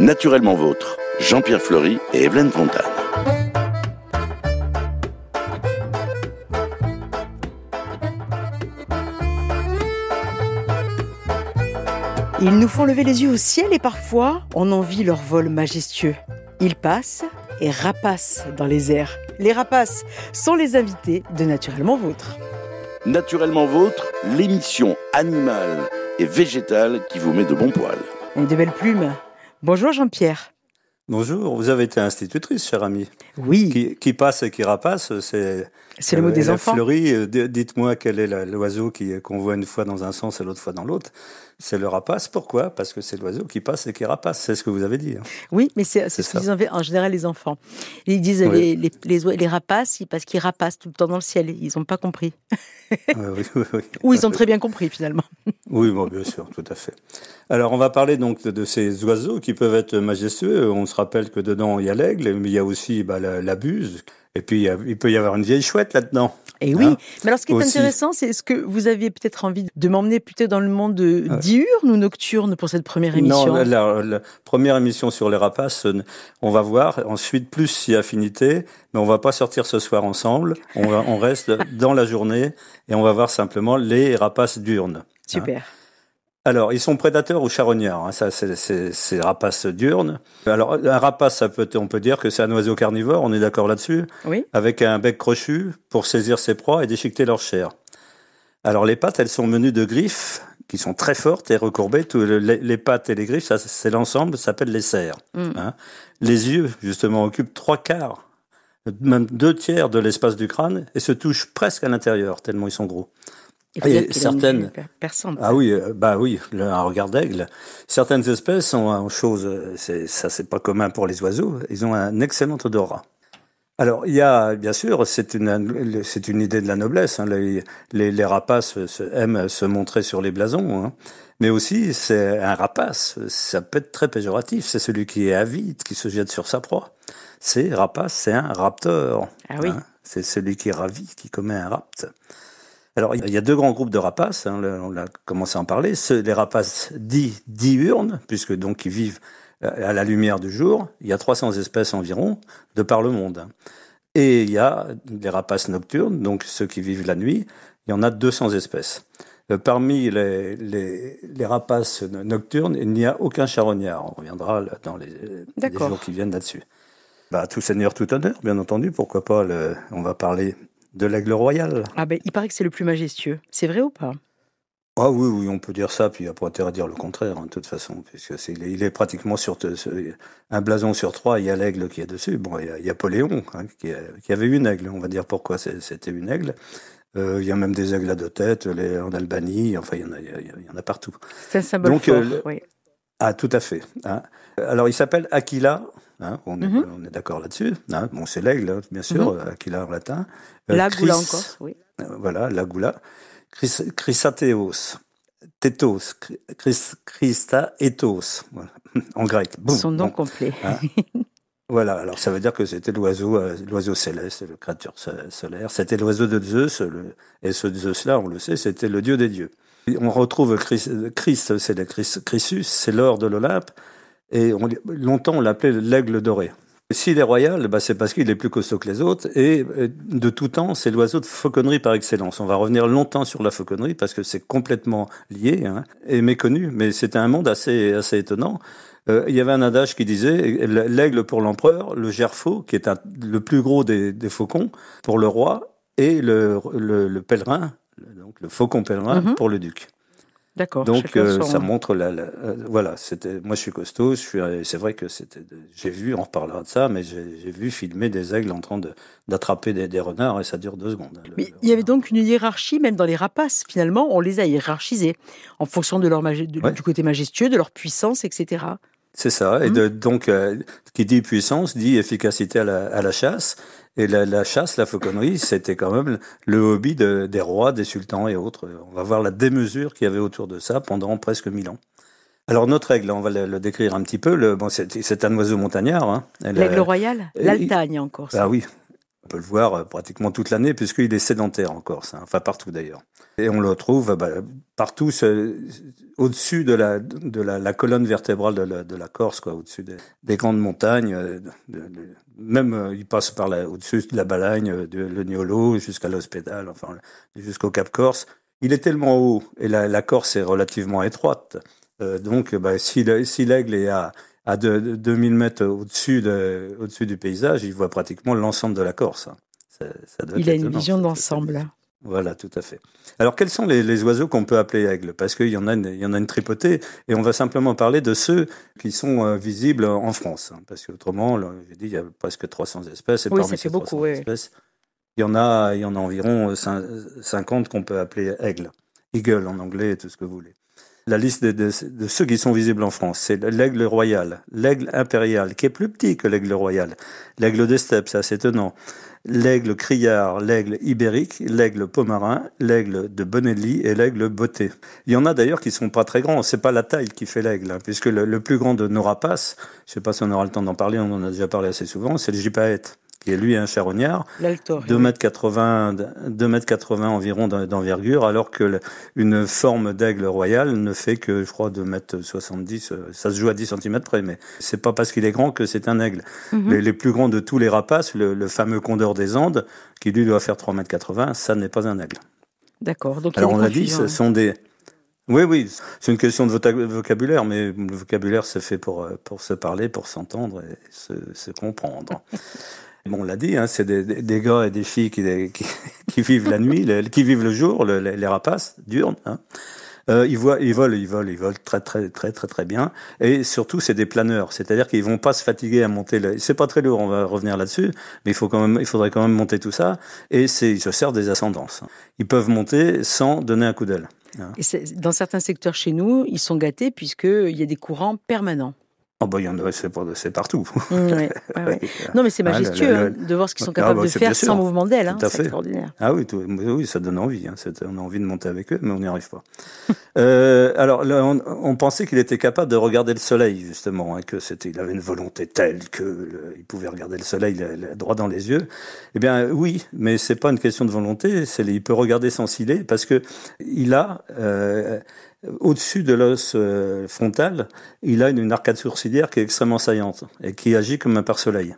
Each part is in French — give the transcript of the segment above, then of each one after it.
Naturellement vôtre, Jean-Pierre Fleury et Evelyne Fontane. Ils nous font lever les yeux au ciel et parfois on envie leur vol majestueux. Ils passent et rapaces dans les airs. Les rapaces sont les invités de Naturellement Vôtre. Naturellement vôtre, l'émission animale et végétale qui vous met de bons poils. Et de belles plumes. Bonjour Jean-Pierre. Bonjour, vous avez été institutrice, cher ami. Oui, Qui, qui passe et qui rapace, c'est. c'est le mot des la enfants. Fleurie, euh, dites-moi quel est l'oiseau qui- qu'on voit une fois dans un sens et l'autre fois dans l'autre. C'est le rapace. Pourquoi? Parce que c'est l'oiseau qui passe et qui rapace. C'est ce que vous avez dit. hein. Oui, mais c'est ce ça. disent en- général les enfants. Ils disent Oui. les, les, les, les rapaces parce qu'ils rapacent tout le temps dans le ciel. Ils n'ont pas compris. Euh, oui, oui, oui. Ou ils ont très bien compris finalement. Oui, bon, bien sûr, tout à fait. Alors, on va parler donc de, de ces oiseaux qui peuvent être majestueux. On se rappelle que dedans, il y a l'aigle, mais il y a aussi bah, la, la buse. Et puis, il, peut y avoir une vieille chouette là-dedans. Et oui. Hein? Mais alors ce qui est Aussi. intéressant, c'est ce que vous aviez peut-être envie de m'emmener plutôt dans le monde euh, diurne ou nocturne pour cette première émission. Non, la, la- la première émission sur les rapaces, on va voir. Ensuite, plus si affinité, mais on va pas sortir ce soir ensemble. On, va, on reste dans la journée et on va voir simplement les rapaces diurnes. Super. Alors, ils sont prédateurs ou charognards. Hein, ça, c'est c'est- c'est rapaces diurnes. Alors, un rapace, ça peut, on peut dire que c'est un oiseau carnivore. On est d'accord là-dessus? Oui. Avec un bec crochu pour saisir ses proies et déchiqueter leur chair. Alors, les pattes, elles sont menues de griffes qui sont très fortes et recourbées. Tout le- les, les pattes et les griffes, ça, c'est l'ensemble, ça s'appelle les serres. Mm. Hein. Les yeux, justement, occupent trois quarts, même deux tiers de l'espace du crâne et se touchent presque à l'intérieur, tellement ils sont gros. Il faut Et dire qu'il a une certaines- vue per- perçante. Ah oui, bah oui, le, un regard d'aigle. Certaines espèces ont une chose, ça c'est pas commun pour les oiseaux, ils ont un excellent odorat. Alors il y a, bien sûr, c'est une, c'est une idée de la noblesse. hein, les, les, les rapaces se- aiment se montrer sur les blasons, hein, mais aussi c'est un rapace, ça peut être très péjoratif. C'est celui qui est avide, qui se jette sur sa proie. C'est rapace, c'est un raptor. Ah oui. hein, c'est celui qui est ravi, qui commet un rapt. Alors, il y a deux grands groupes de rapaces, hein, le- on a commencé à en parler. Ceux, les rapaces dits diurnes, puisque donc ils vivent euh, à la lumière du jour. Il y a 300 espèces environ de par le monde. Et il y a les rapaces nocturnes, donc ceux qui vivent la nuit. Il y en a 200 espèces. Euh, Parmi les, les, les rapaces no- nocturnes, il n'y a aucun charognard. On reviendra dans les, les jours qui viennent là-dessus. Bah, tout seigneur, tout honneur, bien entendu. Pourquoi pas le, On va parler de l'aigle royal. Ah ben, il paraît que c'est le plus majestueux. C'est vrai ou pas? Ah oui, oui, on peut dire ça, puis il n'y a pas intérêt à dire le contraire, hein, de toute façon, puisque c'est, il, est, il est pratiquement sur un blason sur trois, il y a l'aigle qui est dessus. Bon, il y a, il y a Poléon, hein, qui, a- qui avait une aigle, on va dire pourquoi c'était une aigle. Euh, il y a même des aigles à deux têtes, les, en Albanie, enfin, il y en a, il y a- il y en a partout. C'est un symbole Donc, fort. euh, le- oui. Ah, tout à fait. hein. Alors, il s'appelle Aquila. hein, on, est, Mhm. on est d'accord là-dessus. hein. Bon, c'est l'aigle, bien sûr, euh, Aquila en latin. Euh, La goula Chris- encore. Oui. euh, voilà, l'agula. Chris, Chrysatéos, Tétos, Chris, Christa ethos, voilà, en grec. Boum, Son nom bon. complet. Hein Voilà, alors ça veut dire que c'était l'oiseau, euh, l'oiseau céleste, le créature so- solaire. C'était l'oiseau de Zeus, le- et ce Zeus-là, on le sait, c'était le dieu des dieux. On retrouve Christ, c'est le Christ- Christus, c'est l'or de l'Olympe, et on, longtemps on l'appelait l'aigle doré. S'il est royal, bah c'est parce qu'il est plus costaud que les autres, et euh, de tout temps, c'est l'oiseau de fauconnerie par excellence. On va revenir longtemps sur la fauconnerie, parce que c'est complètement lié, hein, et méconnu, mais c'était un monde assez, assez étonnant. Euh, il y avait un adage qui disait l'aigle pour l'empereur, le gerfaut, qui est le plus gros des, faucons, pour le roi, et le, le, le pèlerin, le- donc le faucon pèlerin, Mhm. pour le duc. D'accord. Donc euh, son- ça montre la, la- euh, voilà, c'était moi je suis costaud, je suis c'est vrai que c'était de- j'ai vu on reparlera de ça mais j'ai vu filmer des aigles en train de d'attraper des, des renards et ça dure deux secondes. hein, le- Mais le il y avait donc une hiérarchie, même dans les rapaces. Finalement, on les a hiérarchisés en fonction de leur de- Ouais. du côté majestueux, de leur puissance, etc. C'est ça. Et Mhm. de, donc, euh, qui dit puissance dit efficacité à la, à la chasse. Et la, la chasse, la fauconnerie, c'était quand même le hobby de- des rois, des sultans et autres. On va voir la démesure qu'il y avait autour de ça pendant presque mille ans. Alors notre aigle, on va le, le décrire un petit peu. Le, bon, c'est un oiseau montagnard. Hein. L'aigle euh, royal, l'Altagne encore. Ah oui. On peut le voir euh, pratiquement toute l'année puisqu'il est sédentaire en Corse, hein, enfin partout d'ailleurs. Et on le trouve bah, partout au-dessus de, la, colonne vertébrale de la, Corse, quoi, au-dessus des, grandes montagnes. Euh, même euh, il passe par au-dessus de la Balagne, de le Niolo jusqu'à l'Hospédal, enfin jusqu'au Cap Corse. Il est tellement haut et la, Corse est relativement étroite. donc bah, si l'aigle est à à 2000 mètres au-dessus de, au-dessus du paysage, il voit pratiquement l'ensemble de la Corse. Ça, il a une vision d'ensemble. Voilà, tout à fait. Alors, quels sont les, oiseaux qu'on peut appeler aigles? Parce qu'il y en a, une, il y en a une tripotée, et on va simplement parler de ceux qui sont euh, visibles en France, hein. parce qu'autrement, j'ai dit, il y a presque 300 espèces, et oui, ça fait beaucoup, espèces, il y en a, il y en a environ 50 qu'on peut appeler aigles, eagle en anglais, tout ce que vous voulez la liste de, ceux qui sont visibles en France. C'est l'aigle royal, l'aigle impérial, qui est plus petit que l'aigle royal, l'aigle des steppes, c'est assez étonnant, l'aigle criard, l'aigle ibérique, l'aigle pomarin, l'aigle de Bonelli et l'aigle beauté. Il y en a d'ailleurs qui sont pas très grands, c'est pas la taille qui fait l'aigle, hein, puisque le, plus grand de nos rapaces, je sais pas si on aura le temps d'en parler, on en a déjà parlé assez souvent, c'est le gypaète qui est lui un charognard, 2 mètres 80, 2 mètres 80 environ d'envergure, alors que une forme d'aigle royal ne fait que, je crois, 2 mètres 70, euh, ça se joue à 10 cm près, mais c'est pas parce qu'il est grand que c'est un aigle. Mhm. les, plus grands de tous les rapaces, le, fameux condor des Andes, qui lui doit faire 3 mètres 80, ça n'est pas un aigle. D'accord. Donc alors on a dit, ce sont des, oui, oui, c'est une question de vocabulaire, mais le vocabulaire c'est fait pour, euh, pour se parler, pour s'entendre et se, se comprendre. Bon, on l'a dit, hein, c'est des, des, gars et des filles qui, qui, qui vivent la nuit, qui vivent le jour, les, rapaces diurnes. Hein. Euh, ils, voient, ils volent, ils volent, ils volent très très très très très bien. Et surtout, c'est des planeurs, c'est-à-dire qu'ils vont pas se fatiguer à monter. Le... C'est pas très lourd, on va revenir là-dessus, mais il faut quand même, il faudrait quand même monter tout ça. Et c'est, ils se servent des ascendances. Ils peuvent monter sans donner un coup d'aile. Hein. Et dans certains secteurs chez nous, ils sont gâtés puisqu'il y a des courants permanents. Oh bah, c'est partout. Mmh, non, mais c'est ah, majestueux hein, de voir ce qu'ils sont capables ah, bah, de faire sans mouvement d'aile. Hein, c'est extraordinaire. Ah oui, oui, ça donne envie. Hein, on a envie de monter avec eux, mais on n'y arrive pas. euh, alors, on, pensait qu'il était capable de regarder le soleil, justement, hein, que c'était, il avait une volonté telle que il pouvait regarder le soleil droit dans les yeux. Eh bien, oui, mais c'est pas une question de volonté. Il peut regarder sans ciller parce que il a euh, au-dessus de l'os euh, frontal, il a une, arcade sourcilière qui est extrêmement saillante et qui agit comme un pare-soleil.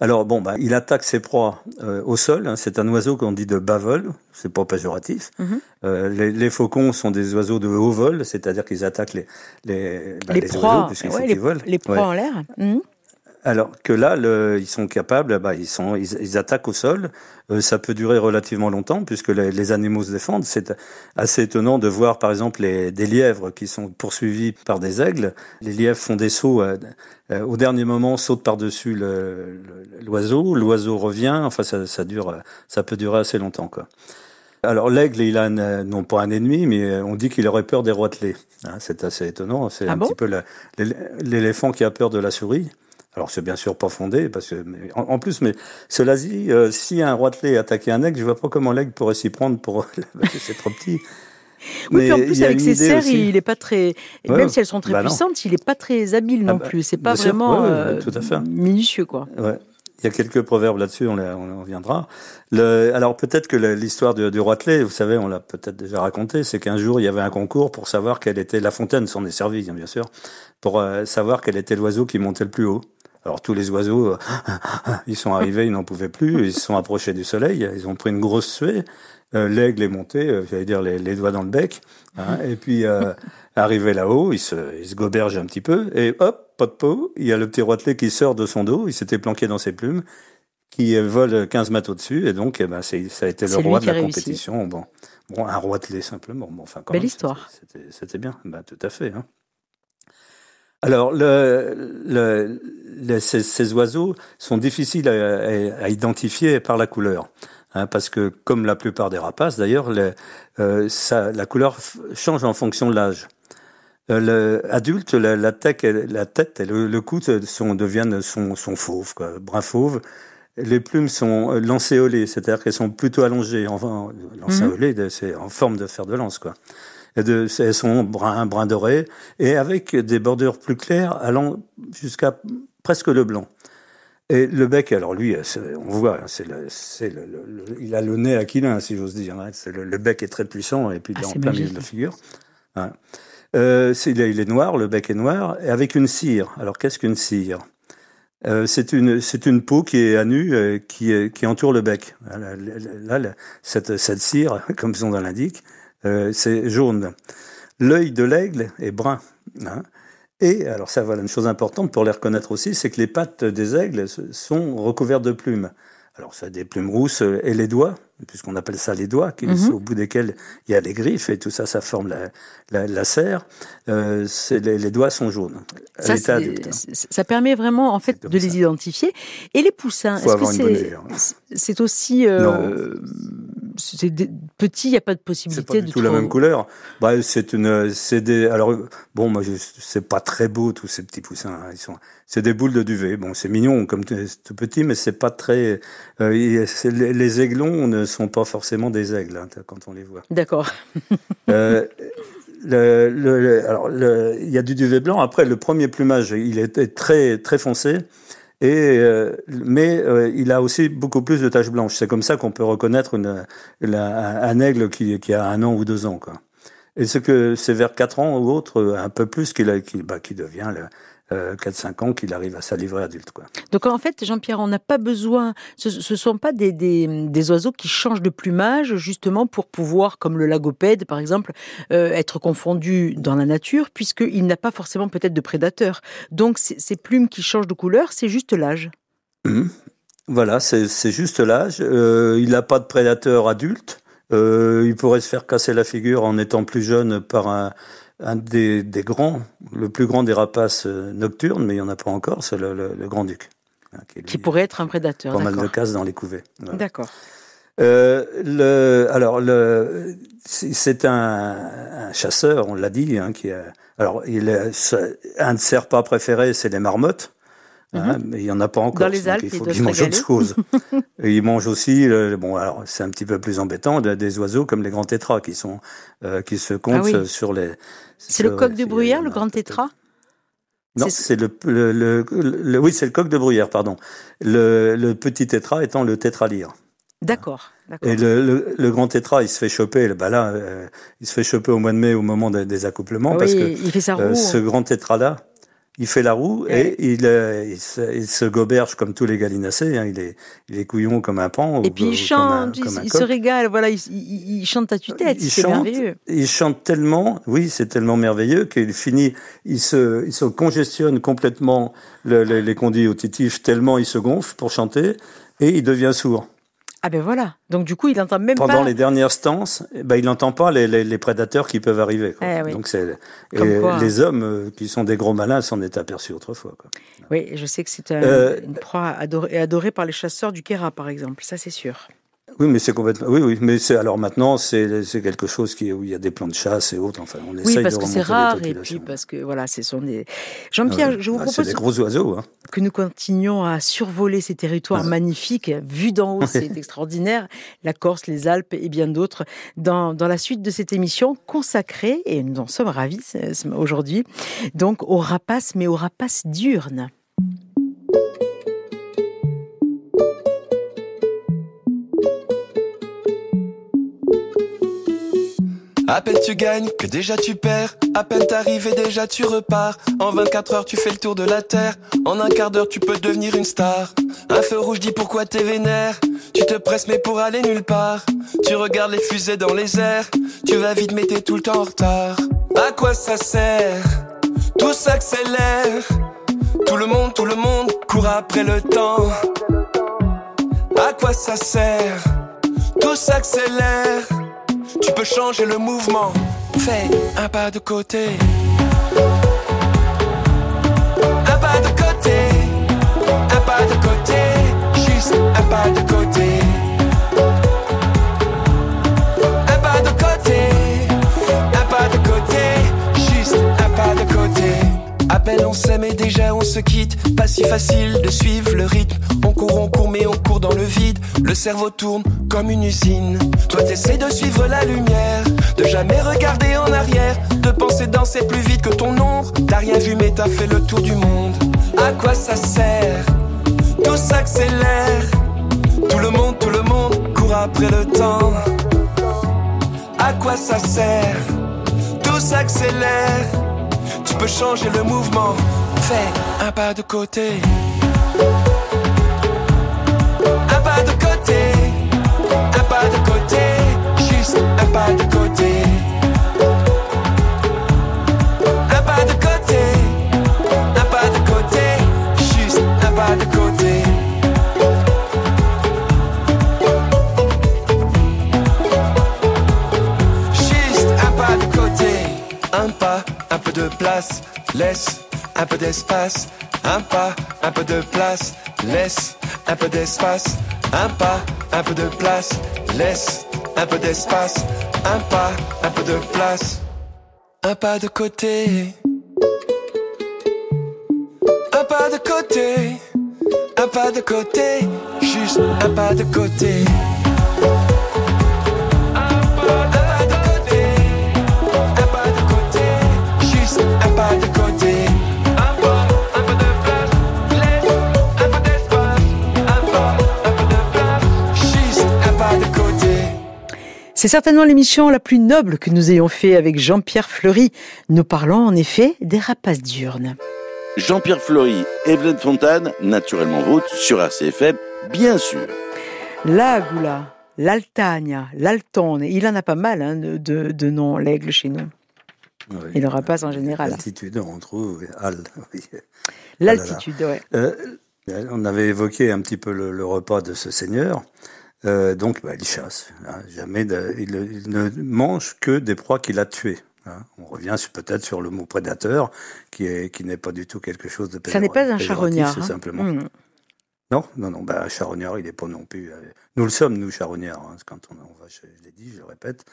Alors bon, bah, il attaque ses proies euh, au sol. Hein. c'est un oiseau qu'on dit de bas vol, c'est pas péjoratif. Mhm. Euh, les, faucons sont des oiseaux de haut vol, c'est-à-dire qu'ils attaquent les les, bah, les, proies, volent. Les proies en l'air. Mhm. Alors que là, le, ils sont capables, bah, ils, sont, ils, attaquent au sol. Euh, ça peut durer relativement longtemps puisque les, animaux se défendent. C'est assez étonnant de voir, par exemple, les, des lièvres qui sont poursuivis par des aigles. Les lièvres font des sauts euh, euh, au dernier moment, sautent par-dessus l'oiseau. L'oiseau revient. Enfin, ça, ça, dure, ça peut durer assez longtemps, quoi. Alors l'aigle, il a non pas un ennemi, mais on dit qu'il aurait peur des roitelets. Hein, c'est assez étonnant. C'est ah un petit peu l'éléphant qui a peur de la souris. Alors c'est bien sûr pas fondé, parce que en, plus, mais cela dit, euh, si un roitelet attaquait un aigle, je vois pas comment l'aigle pourrait s'y prendre pour c'est trop petit. Oui, mais puis en plus avec ses serres, il est pas très, même si elles sont très bah puissantes, il est pas très habile ah non bah, plus. C'est pas vraiment euh, tout à fait. minutieux quoi. Ouais. Il y a quelques proverbes là-dessus, on, on en reviendra. Le, alors peut-être que l'histoire du, du roitelet, vous savez, on l'a peut-être déjà raconté, c'est qu'un jour il y avait un concours pour savoir quelle était la fontaine, s'en est servi bien sûr, pour euh, savoir quel était l'oiseau qui montait le plus haut. Alors tous les oiseaux, euh, ils sont arrivés, ils n'en pouvaient plus, ils se sont approchés du soleil, ils ont pris une grosse suée. Euh, l'aigle est monté, euh, j'allais dire les, doigts dans le bec, hein, et puis arrivé là-haut, il se, il se goberge un petit peu, et hop, pas de peau, il y a le petit roitelet qui sort de son dos, il s'était planqué dans ses plumes, qui vole 15 mètres au-dessus, et donc eh ben, ça a été le roi de la compétition. Bon, bon, un roitelet simplement. Bon, enfin, quand Belle histoire. C'était bien, ben, tout à fait. Hein. Alors, le, le, ces, ces, oiseaux sont difficiles à, à, identifier par la couleur. Hein, parce que, comme la plupart des rapaces d'ailleurs, euh, la couleur change en fonction de l'âge. Euh, L'adulte, la, la, tête, la tête et le, cou sont, deviennent sont, sont fauves, quoi, brun fauve. Les plumes sont lancéolées, c'est-à-dire qu'elles sont plutôt allongées. Enfin, lancéolées, mhm. c'est en forme de fer de lance, quoi de, elles sont brun, brun doré, et avec des bordures plus claires allant jusqu'à presque le blanc. Et le bec, alors lui, on voit, c'est le, le, il a le nez aquilin, si j'ose dire. Hein. Le, bec est très puissant et puis ah, en plein milieu de la figure. Hein. Euh, il, est, il, est, noir, le bec est noir, et avec une cire. Alors qu'est-ce qu'une cire? Euh, C'est une, c'est une peau qui est à nu, euh, qui, qui entoure le bec. Là, là, cette, cette cire, comme son nom l'indique, c'est jaune. L'œil de l'aigle est brun. Hein. Et alors ça, voilà une chose importante pour les reconnaître aussi, c'est que les pattes des aigles sont recouvertes de plumes. Alors ça a des plumes rousses et les doigts, puisqu'on appelle ça les doigts, qui, mhm. au bout desquels il y a les griffes et tout ça, ça forme la, la, la serre. Euh, les, les, doigts sont jaunes. Ça, ça permet vraiment en fait de les identifier. Et les poussins, est-ce que c'est aussi euh, c'est petit, il n'y a pas de possibilité pas du tout la même couleur. Bah, c'est une, c'est des, alors bon, moi, c'est pas très beau tous ces petits poussins. Hein. Ils sont, c'est des boules de duvet. Bon, c'est mignon comme tout petit, mais c'est pas très. Euh, les, aiglons ne sont pas forcément des aigles hein, quand on les voit. D'accord. euh, le, le, alors, il y a du duvet blanc. Après, le premier plumage, il était très très foncé. Et euh, mais euh, il a aussi beaucoup plus de taches blanches. C'est comme ça qu'on peut reconnaître une, un aigle qui, qui, a un an ou deux ans. Quoi. Et c'est que c'est vers quatre ans ou autre, un peu plus, qu'il qui, bah, qui devient euh, 4-5 ans qu'il arrive à sa livrée adulte. Quoi. Donc en fait, Jean-Pierre, on n'a pas besoin, ce ne sont pas des, des, des, oiseaux qui changent de plumage justement pour pouvoir, comme le lagopède par exemple, euh, être confondus dans la nature, puisqu'il n'a pas forcément peut-être de prédateurs. Donc ces plumes qui changent de couleur, c'est juste l'âge. Mmh. Voilà, c'est juste l'âge. Euh, il n'a pas de prédateur adulte. Euh, il pourrait se faire casser la figure en étant plus jeune par un, un des, des, grands, le plus grand des rapaces euh, nocturnes, mais il n'y en a pas encore, c'est le, le, grand-duc. Hein, qui, pourrait être un prédateur. Pas mal de casse dans les couvées. D'accord. Euh, le, alors, le, c'est un, un, chasseur, on l'a dit, hein, qui a, alors, il un de ses repas préférés, c'est les marmottes. Hein, mhm. mais il n'y en a pas encore. Dans les Alpes, il faut qu'il mange autre chose. et il mange aussi, euh, bon, alors c'est un petit peu plus embêtant, des oiseaux comme les grands tétras qui sont euh, qui se comptent ah sur les. C'est le coq de bruyère, le grand tétra? Non, c'est le, le, le, oui, c'est le coq de bruyère, pardon. Le, petit tétra étant le tétralyre. D'accord. Et le, le, grand tétra, il se fait choper. Bah là, euh, il se fait choper au mois de mai, au moment des, accouplements, oui, parce que il fait sa roue, ce grand tétra là, il fait la roue et, il, euh, il, se, il, se, goberge comme tous les gallinacés. Hein, il, est, il est couillon comme un pan. Et puis il chante, il, se régale. Voilà, il, chante à tue-tête. Il chante, merveilleux. Il chante tellement, oui, c'est tellement merveilleux qu'il finit, il se, il se congestionne complètement le, les conduits auditifs tellement il se gonfle pour chanter et il devient sourd. Ah ben voilà. Donc du coup, il n'entend même pas. Pendant les dernières stances, eh ben, il n'entend pas les, les, les, prédateurs qui peuvent arriver. Quoi. Eh oui. Donc c'est les hommes euh, qui sont des gros malins s'en est aperçus autrefois. Quoi. Oui, je sais que c'est un, euh, une proie adorée, adorée par les chasseurs du Kera, par exemple. Ça, c'est sûr. Oui, mais c'est complètement. Oui, oui, mais c'est alors maintenant c'est c'est quelque chose qui où il y a des plans de chasse et autres. Enfin, on oui, parce que c'est rare et puis parce que voilà, ce sont des. Jean-Pierre, je vous ah, propose. des gros oiseaux. Hein. Que nous continuons à survoler ces territoires magnifiques, vus d'en haut, c'est extraordinaire. La Corse, les Alpes et bien d'autres. Dans dans la suite de cette émission consacrée et nous en sommes ravis aujourd'hui, donc aux rapaces, mais aux rapaces diurnes. À peine tu gagnes que déjà tu perds. À peine t'arrives et déjà tu repars. En 24 heures tu fais le tour de la terre. En un quart d'heure tu peux devenir une star. Un feu rouge dit pourquoi t'es vénère. Tu te presses mais pour aller nulle part. Tu regardes les fusées dans les airs. Tu vas vite mais t'es tout le temps en retard. À quoi ça sert? Tout s'accélère. Tout le monde, tout le monde court après le temps. À quoi ça sert? Tout s'accélère. Tu peux changer le mouvement. Fais un pas de côté. Un pas de côté. Un pas de côté. Juste un pas de côté. On s'aime et déjà on se quitte. Pas si facile de suivre le rythme. On court, on court, mais on court dans le vide. Le cerveau tourne comme une usine. Toi t'essaies de suivre la lumière, de jamais regarder en arrière, de penser danser plus vite que ton ombre. T'as rien vu mais t'as fait le tour du monde. À quoi ça sert? Tout s'accélère. Tout le monde, tout le monde court après le temps. À quoi ça sert? Tout s'accélère. Tu peux changer le mouvement. Fais un pas de côté. Un pas de côté. Un pas de côté. Juste un pas de côté. Laisse un peu d'espace. Un pas, un peu de place. Laisse un peu d'espace. Un pas, un peu de place. Laisse un peu d'espace. Un pas, un peu de place. Un pas de côté. Un pas de côté. Un pas de côté. Juste un pas de côté. C'est certainement l'émission la plus noble que nous ayons fait avec Jean-Pierre Fleury. Nous parlons en effet des rapaces diurnes. Jean-Pierre Fleury, Evelyne Fontane, naturellement vôtre, sur RCFM, bien sûr. La Goula, l'Altagna, l'Altone, il en a pas mal hein, de, noms, l'aigle chez nous. Oui. Et le rapace en général. L'altitude, on trouve oui. L'altitude, ouais. Euh, on avait évoqué un petit peu le, le repas de ce seigneur. Euh, donc, bah, il chasse. hein. jamais de- il, il ne mange que des proies qu'il a tuées. hein. On revient peut-être sur le mot prédateur, qui est qui n'est pas du tout quelque chose de Ça n'est pas un charognard. C'est hein. simplement. Mmh. Non, non, non. Bah, un charognard, il n'est pas non plus. euh, nous le sommes, nous charognards. hein. Quand on, on va, je l'ai dit, je le répète.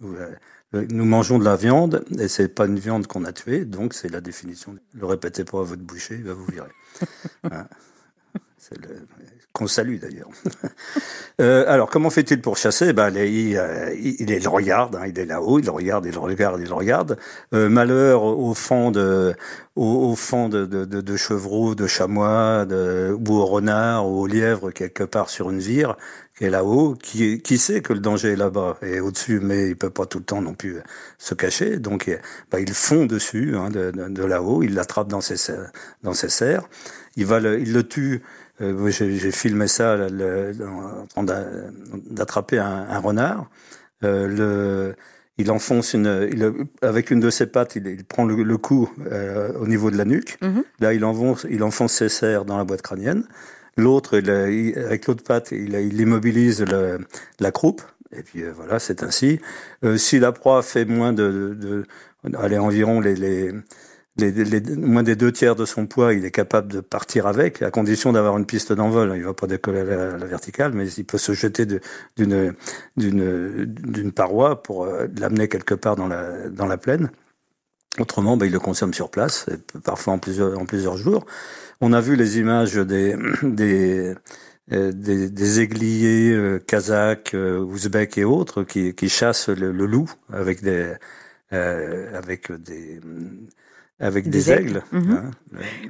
Nous, euh, le- nous mangeons de la viande et c'est pas une viande qu'on a tuée, donc c'est la définition. Le répétez pas à votre boucher, il va vous virer. Hein. C'est le qu'on salue d'ailleurs. Euh, alors, comment fait-il pour chasser? Ben, il, euh, il- il le regarde, hein, il est là-haut, il le regarde, il le regarde, il le regarde. Euh, malheur au fond de, au, au fond de, de, de, de chevreau, de chamois, de, ou au renard, ou au lièvre quelque part sur une vire qui est là-haut, qui, qui sait que le danger est là-bas et au-dessus, mais il peut pas tout le temps non plus se cacher. Donc, eh, ben, il fond dessus hein, de, de, de là-haut, il l'attrape dans ses dans ses serres, il va le, il le tue. Euh, J'ai j'ai filmé ça le- le- en train d'a- d'attraper un, un renard. Euh, le, il enfonce une, il, avec une de ses pattes, il, il prend le, le coup euh, au niveau de la nuque. Mhm. Là, il enfonce, il enfonce ses serres dans la boîte crânienne. L'autre, il, il- avec l'autre patte, il, il immobilise le, la croupe. Et puis euh, voilà, c'est ainsi. Euh, si la proie fait moins de, de, de allez, environ les, les, les, les- moins des deux tiers de son poids, il est capable de partir avec, à condition d'avoir une piste d'envol. Il va pas décoller à la, à verticale, mais il peut se jeter d'une paroi pour euh, l'amener quelque part dans la dans la plaine. Autrement, ben, il le consomme sur place, parfois en plusieurs en plusieurs jours. On a vu les images des des euh, des, des aiguiliers euh, kazakhs, ouzbeks et autres qui, qui chassent le, le loup avec des euh, avec des avec des, Des aigles. aigles. Mhm. hein.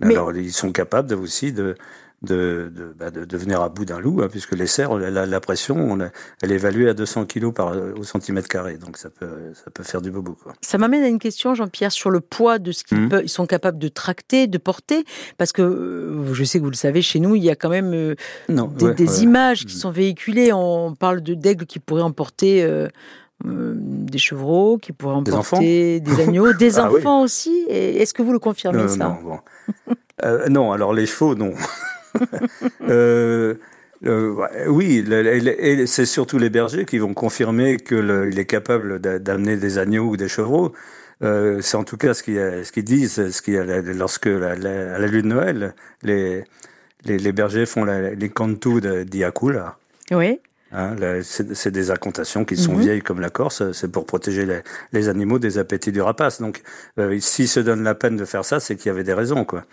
Mais- Alors ils sont capables aussi de de, de, bah, de, de venir à bout d'un loup, hein, puisque les cerfs, la, la pression, on a- elle est évaluée à 200 kg par au centimètre carré, donc ça peut ça peut faire du bobo quoi. Ça m'amène à une question, Jean-Pierre, sur le poids de ce qu'ils ils sont capables de tracter, de porter, parce que euh, je sais que vous le savez, chez nous, il y a quand même euh, Non, des, ouais, des ouais. images qui Mhm. sont véhiculées. On parle de d'aigles qui pourraient emporter euh, euh, des chevreaux, qui pourraient Des emporter des, agneaux, des Ah oui. enfants aussi. Est-ce que vous le confirmez Euh, ça non, bon. Euh, non, alors les chevaux, non. Euh, oui, c'est surtout les bergers qui vont confirmer qu'il est capable d'a- d'amener des agneaux ou des chevreaux. C'est en tout cas ce qu'ils ce disent, ce a lorsque la, la- à la lune de Noël, les, les, les bergers font la, les cantus d'Iakula. Oui. Hein, c'est des incantations qui sont Mhm. vieilles comme la Corse, c'est pour protéger les, les animaux des appétits du rapace. Donc, euh, s'ils se donnent la peine de faire ça, c'est qu'il y avait des raisons, quoi.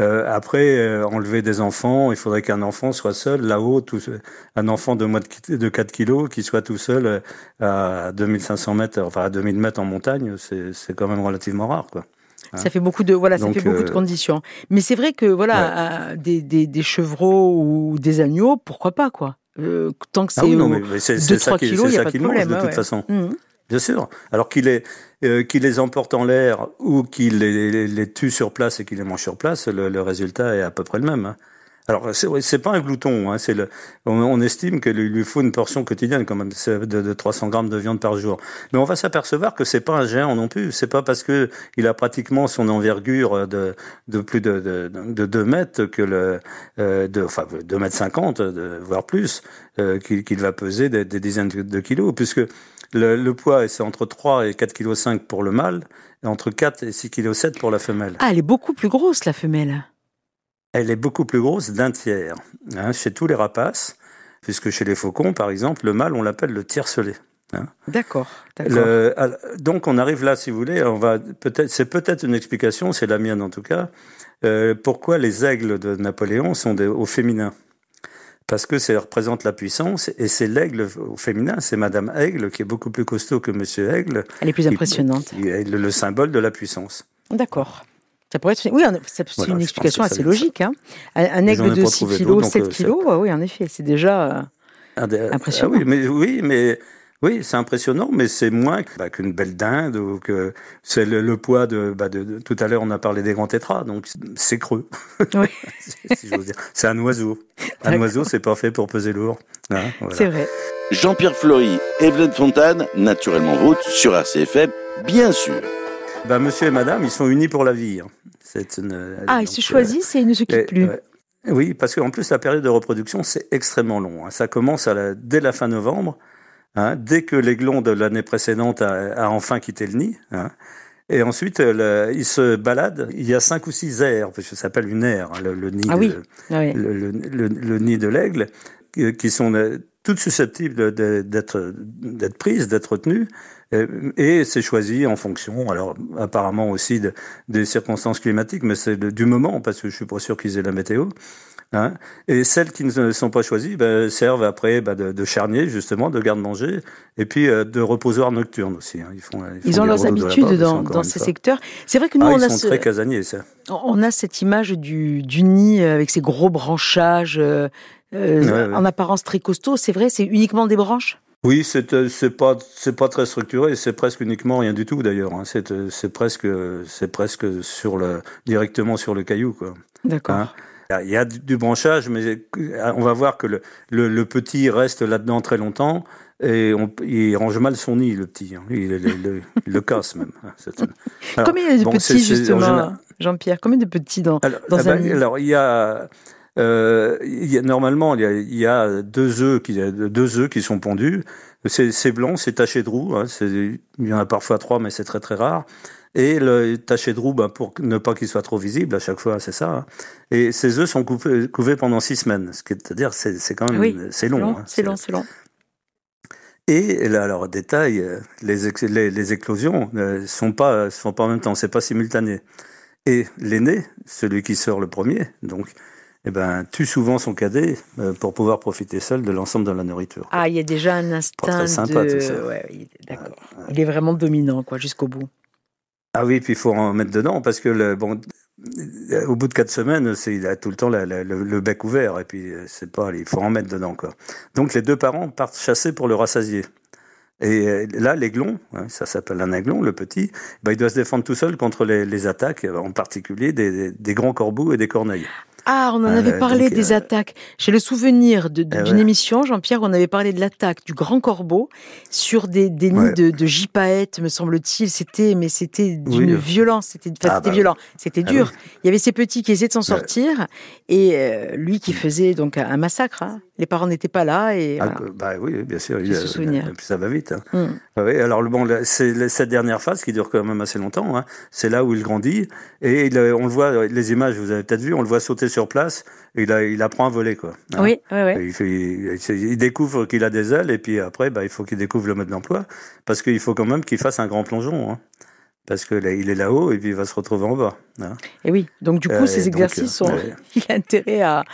Euh, après, euh, enlever des enfants, il faudrait qu'un enfant soit seul là-haut, un enfant de moins de, qui- de 4 kilos qui soit tout seul euh, à 2500 mètres, enfin à 2000 mètres en montagne, c'est quand même relativement rare, quoi. hein. Ça fait beaucoup de voilà, ça fait beaucoup de euh, conditions. Mais c'est vrai que voilà, des, des, des chevreaux ou des agneaux, pourquoi pas quoi. Euh, tant que c'est Ah oui, non, mais mais c'est 2 c'est ça 3 qui- kilos, c'est il y a ça pas qu'il de mange de toute ouais. façon. Mhm. Bien sûr. Alors qu'il les, euh, qu'il les emporte en l'air ou qu'il les, les, les tue sur place et qu'il les mange sur place, le, le résultat est à peu près le même. hein. Alors c'est c'est pas un glouton, hein, le, on, estime qu'il lui faut une portion quotidienne quand même de, de 300 grammes de viande par jour. Mais on va s'apercevoir que c'est pas un géant non plus. C'est pas parce que il a pratiquement son envergure de, de plus de, de, de 2 mètres que le, euh, de, enfin 2 mètres 50, de, voire plus, euh, qu'il va peser des, dizaines de, de kilos, puisque le, le poids, c'est entre 3 et 4,5 kg pour le mâle, et entre 4 et 6,7 kg pour la femelle. Ah, elle est beaucoup plus grosse la femelle. Elle est beaucoup plus grosse d'un tiers, hein, chez tous les rapaces, puisque chez les faucons, par exemple, le mâle, on l'appelle le tiercelé. D'accord, d'accord. Donc on arrive là, si vous voulez, on va peut-être, c'est peut-être une explication, c'est la mienne en tout cas, euh, pourquoi les aigles de Napoléon sont des- au féminin. Parce que ça représente la puissance, et c'est l'aigle au féminin, c'est Madame Aigle qui est beaucoup plus costaud que Monsieur Aigle, Elle est plus qui- impressionnante. qui est le, le symbole de la puissance. D'accord. Ça pourrait être... Oui, c'est Voilà, une explication assez logique. Hein. Un, aigle de pas 6 trouvé kilos, d'autres, donc, 7 euh, kilos, oui, en effet, c'est déjà... euh, des- Impressionnant. ah oui, mais oui, mais oui, c'est impressionnant, mais c'est moins bah, qu'une belle dinde ou que c'est le, le poids de, bah, de, de- Tout à l'heure, on a parlé des grands tétras, donc c'est creux. Oui. si. C'est un oiseau. Un oiseau, c'est pas fait pour peser lourd. Hein, voilà. C'est vrai. Jean-Pierre Flory, Evelyne Fontane, naturellement vôtre, sur RCFM, bien sûr. Bah, monsieur et madame, ils sont unis pour la vie. hein. Une. Ah, ils se euh, choisissent et ils ne se et- quittent plus. ouais. Oui, parce qu'en plus, la période de reproduction, c'est extrêmement long. hein. Ça commence à la- dès la fin novembre, hein, dès que l'aiglon de l'année précédente a, a enfin quitté le nid. hein. Et ensuite, euh, le- il se balade. Il y a cinq ou six aires, parce que ça s'appelle une aire, le, le nid Ah oui. de, Ah oui. le, nid de l'aigle, qui, sont euh, toutes susceptibles d'être prises, d'être retenues. Euh, Et c'est choisi en fonction, alors apparemment aussi de- des circonstances climatiques, mais c'est du moment, parce que je suis pas sûr qu'ils aient la météo. Hein. Et celles qui ne sont pas choisies ben, servent après ben, de, de charnier, justement, de garde-manger, et puis euh, de reposoir nocturne aussi. hein. Ils, font, ils, Ils font ont leurs habitudes dans, ces fois. secteurs. C'est vrai que nous, Ah, on, ils a sont ce- très casaniers, ça. on a cette image du, du nid avec ses gros branchages, euh, euh, Ouais, ouais. en apparence très costaud. C'est vrai, c'est uniquement des branches? Oui, c'est euh, c'est pas c'est pas très structuré, c'est presque uniquement rien du tout d'ailleurs. hein. C'est euh, c'est presque c'est presque sur le directement sur le caillou quoi. D'accord. Hein. Il y a du, branchage, mais euh, on va voir que le, le, le petit reste là-dedans très longtemps et on, il range mal son nid le petit. hein. Il, le- casse même. Alors, Combien il y a de bon, petits, justement, Jean-Pierre? Combien de petits dans, alors, dans un ben, nid? alors, il y a, euh, il y a normalement il y a, il y a deux œufs qui deux œufs qui sont pondus. C'est c'est blanc, c'est taché de roux. Hein, il y en a parfois trois, mais c'est très très rare. Et le taché de roux, ben, pour ne pas qu'il soit trop visible à chaque fois, c'est ça. hein. Et ces œufs sont coupés, couvés pendant six semaines, ce qui est à dire c'est c'est quand même Oui, c'est long. hein. C'est long, c'est long. Et là, alors détail, euh, les, les, les éclosions ne sont pas sont pas en même temps, c'est pas simultané. Et l'aîné, celui qui sort le premier, donc, eh ben, tue souvent son cadet euh, pour pouvoir profiter seul de l'ensemble de la nourriture. Ah, il y a déjà un instinct très sympa, de... tout ça. Ouais, il est- d'accord. Il est vraiment dominant, quoi, jusqu'au bout. Ah oui, puis il faut en mettre dedans parce que le, bon, euh, au bout de quatre semaines, il a tout le temps la- la- le, le bec ouvert et puis euh, c'est pas, il faut en mettre dedans quoi. Donc les deux parents partent chasser pour le rassasier. Et là, l'aiglon, hein, ça s'appelle un aiglon, le petit, ben, il doit se défendre tout seul contre les, les attaques, en particulier des, des, des grands corbeaux et des corneilles. Ah, on en Euh, avait parlé donc, des euh, attaques. J'ai le souvenir Eh d'une ouais. émission, Jean-Pierre, où on avait parlé de l'attaque du grand corbeau sur des, des nids Ouais. de, de gypaètes, me semble-t-il. C'était, mais c'était d'une Oui. violence. C'était, Ah, bah, violent. C'était Ah dur. Il y avait ces petits qui essayaient de s'en sortir et euh, lui qui faisait donc un massacre. hein. Les parents n'étaient pas là et Ah, voilà. bah oui, bien sûr. Il- ce souvenir. Ça va vite. hein. Ah oui, alors bon, c'est cette dernière phase qui dure quand même assez longtemps. Hein, c'est là où il grandit et il, euh, on le voit, les images, vous avez peut-être vu, on le voit sauter sur place. Et il, a, il apprend à voler quoi. hein. Oui, oui, oui. Et Il, fait- il- il découvre qu'il a des ailes et puis après, bah, il faut qu'il découvre le mode d'emploi parce qu'il faut quand même qu'il fasse un grand plongeon. Hein. parce que là, il est là-haut et puis il va se retrouver en bas. hein. Et oui, donc du coup, Euh, ces donc, exercices euh, sont. Il a intérêt à,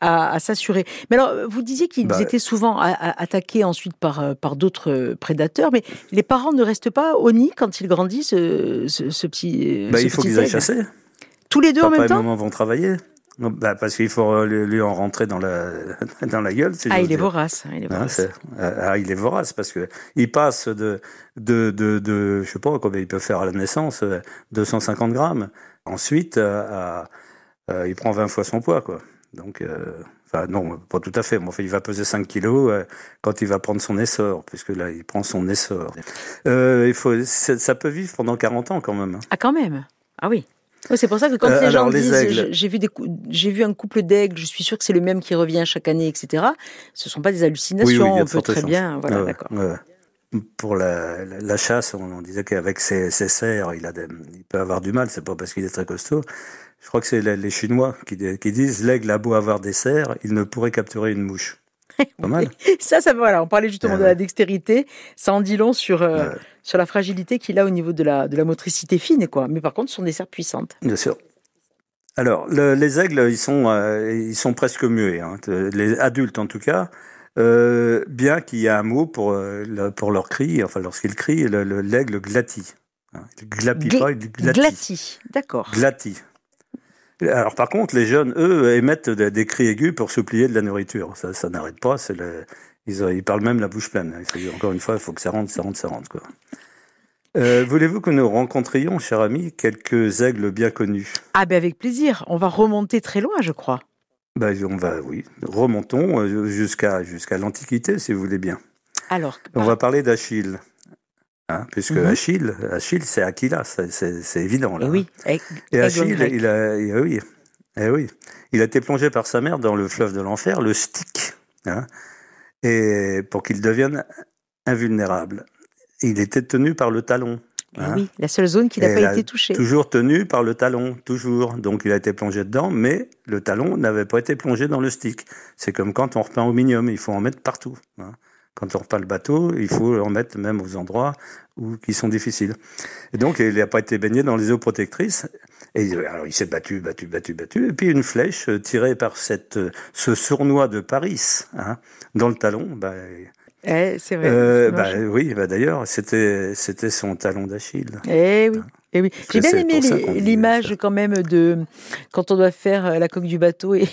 à, à s'assurer. Mais alors, vous disiez qu'ils Bah, étaient souvent a- a- attaqués ensuite par, euh, par d'autres prédateurs, mais les parents ne restent pas au nid quand ils grandissent, ce, ce, ce petit. Bah, ce il faut qu'ils aillent chasser. Tous les deux en Papa même et temps? maman vont travailler. Bah, parce qu'il faut euh, lui, en rentrer dans la, dans la gueule. si Ah, il est vorace. hein, il est Hein, vorace. c'est- ah, il est vorace parce que il passe de, de, de, de je sais pas combien il peut faire à la naissance, euh, 250 grammes. Ensuite, euh, à- euh, il prend 20 fois son poids, quoi. Donc, euh, enfin, non, pas tout à fait. Mais enfin, il va peser 5 kilos euh, quand il va prendre son essor, puisque là, il prend son essor. Euh, il faut, ça peut vivre pendant 40 ans quand même. hein. Ah, quand même Ah oui. Oui, c'est pour ça que quand Euh, les gens alors, disent j'ai- vu, des cou- j'ai vu un couple d'aigles, je suis sûr que c'est le même qui revient chaque année, etc. Ce ne sont pas des hallucinations. on peut très chances. bien. Voilà, Ouais, d'accord. ouais. Pour la, la, la chasse, on, on disait qu'avec ses, ses cerfs, il, a des- il peut avoir du mal. C'est pas parce qu'il est très costaud. Je crois que c'est les, les Chinois qui, di- qui disent l'aigle a beau avoir des cerfs, il ne pourrait capturer une mouche. Pas mal. Ça, ça, voilà, on parlait justement Ah de la dextérité. Ça en dit long sur, euh. Sur la fragilité qu'il a au niveau de la, de la motricité fine, quoi. Mais par contre, ce sont des serres puissantes. Bien sûr. Alors, le- les aigles, ils sont, euh, ils sont presque muets, hein, les adultes en tout cas. Euh, bien qu'il y ait un mot pour, euh, pour leur cri, enfin lorsqu'ils crient, le- le- l'aigle glatit. Hein, Il glapit Gl- pas, il glatit. Glati, d'accord. Glati. Alors par contre, les jeunes, eux, émettent des, des cris aigus pour supplier de la nourriture. Ça, ça n'arrête pas. C'est le- ils, parlent même la bouche pleine. Faut, encore une fois, il faut que ça rentre, ça rentre, ça rentre. Quoi. Euh, Voulez-vous que nous rencontrions, cher ami, quelques aigles bien connus? Ah, ben avec plaisir. On va remonter très loin, je crois. ben, On va, oui, remontons euh, jusqu'à jusqu'à l'Antiquité, si vous voulez bien. Alors, On va parler d'Achille. Hein, puisque Mhm. Achille, Achille, c'est Aquila, c'est- évident. Là, eh oui, aigle- Et aigle en Achille, il a, eh oui, eh oui, il a été plongé par sa mère dans le fleuve de l'enfer, le Styx, hein, et pour qu'il devienne invulnérable. Il était tenu par le talon, hein, oui, la seule zone qui n'a Et pas été touchée. toujours tenu par le talon, toujours. Donc il a été plongé dedans, mais le talon n'avait pas été plongé dans le stick. C'est comme quand on repeint au minium, il faut en mettre partout. Hein. Quand on repeint le bateau, il faut en mettre même aux endroits où, qui sont difficiles. Et donc, il n'a pas été baigné dans les eaux protectrices. Et alors, il s'est battu, battu, battu, battu. Et puis, une flèche euh, tirée par cette, euh, ce sournois de Paris, hein, dans le talon, bah, Eh, c'est vrai. euh, bah, oui, bah, d'ailleurs, c'était, c'était son talon d'Achille. Eh oui. Eh oui. J'ai bien aimé l'image quand même de quand on doit faire la coque du bateau et,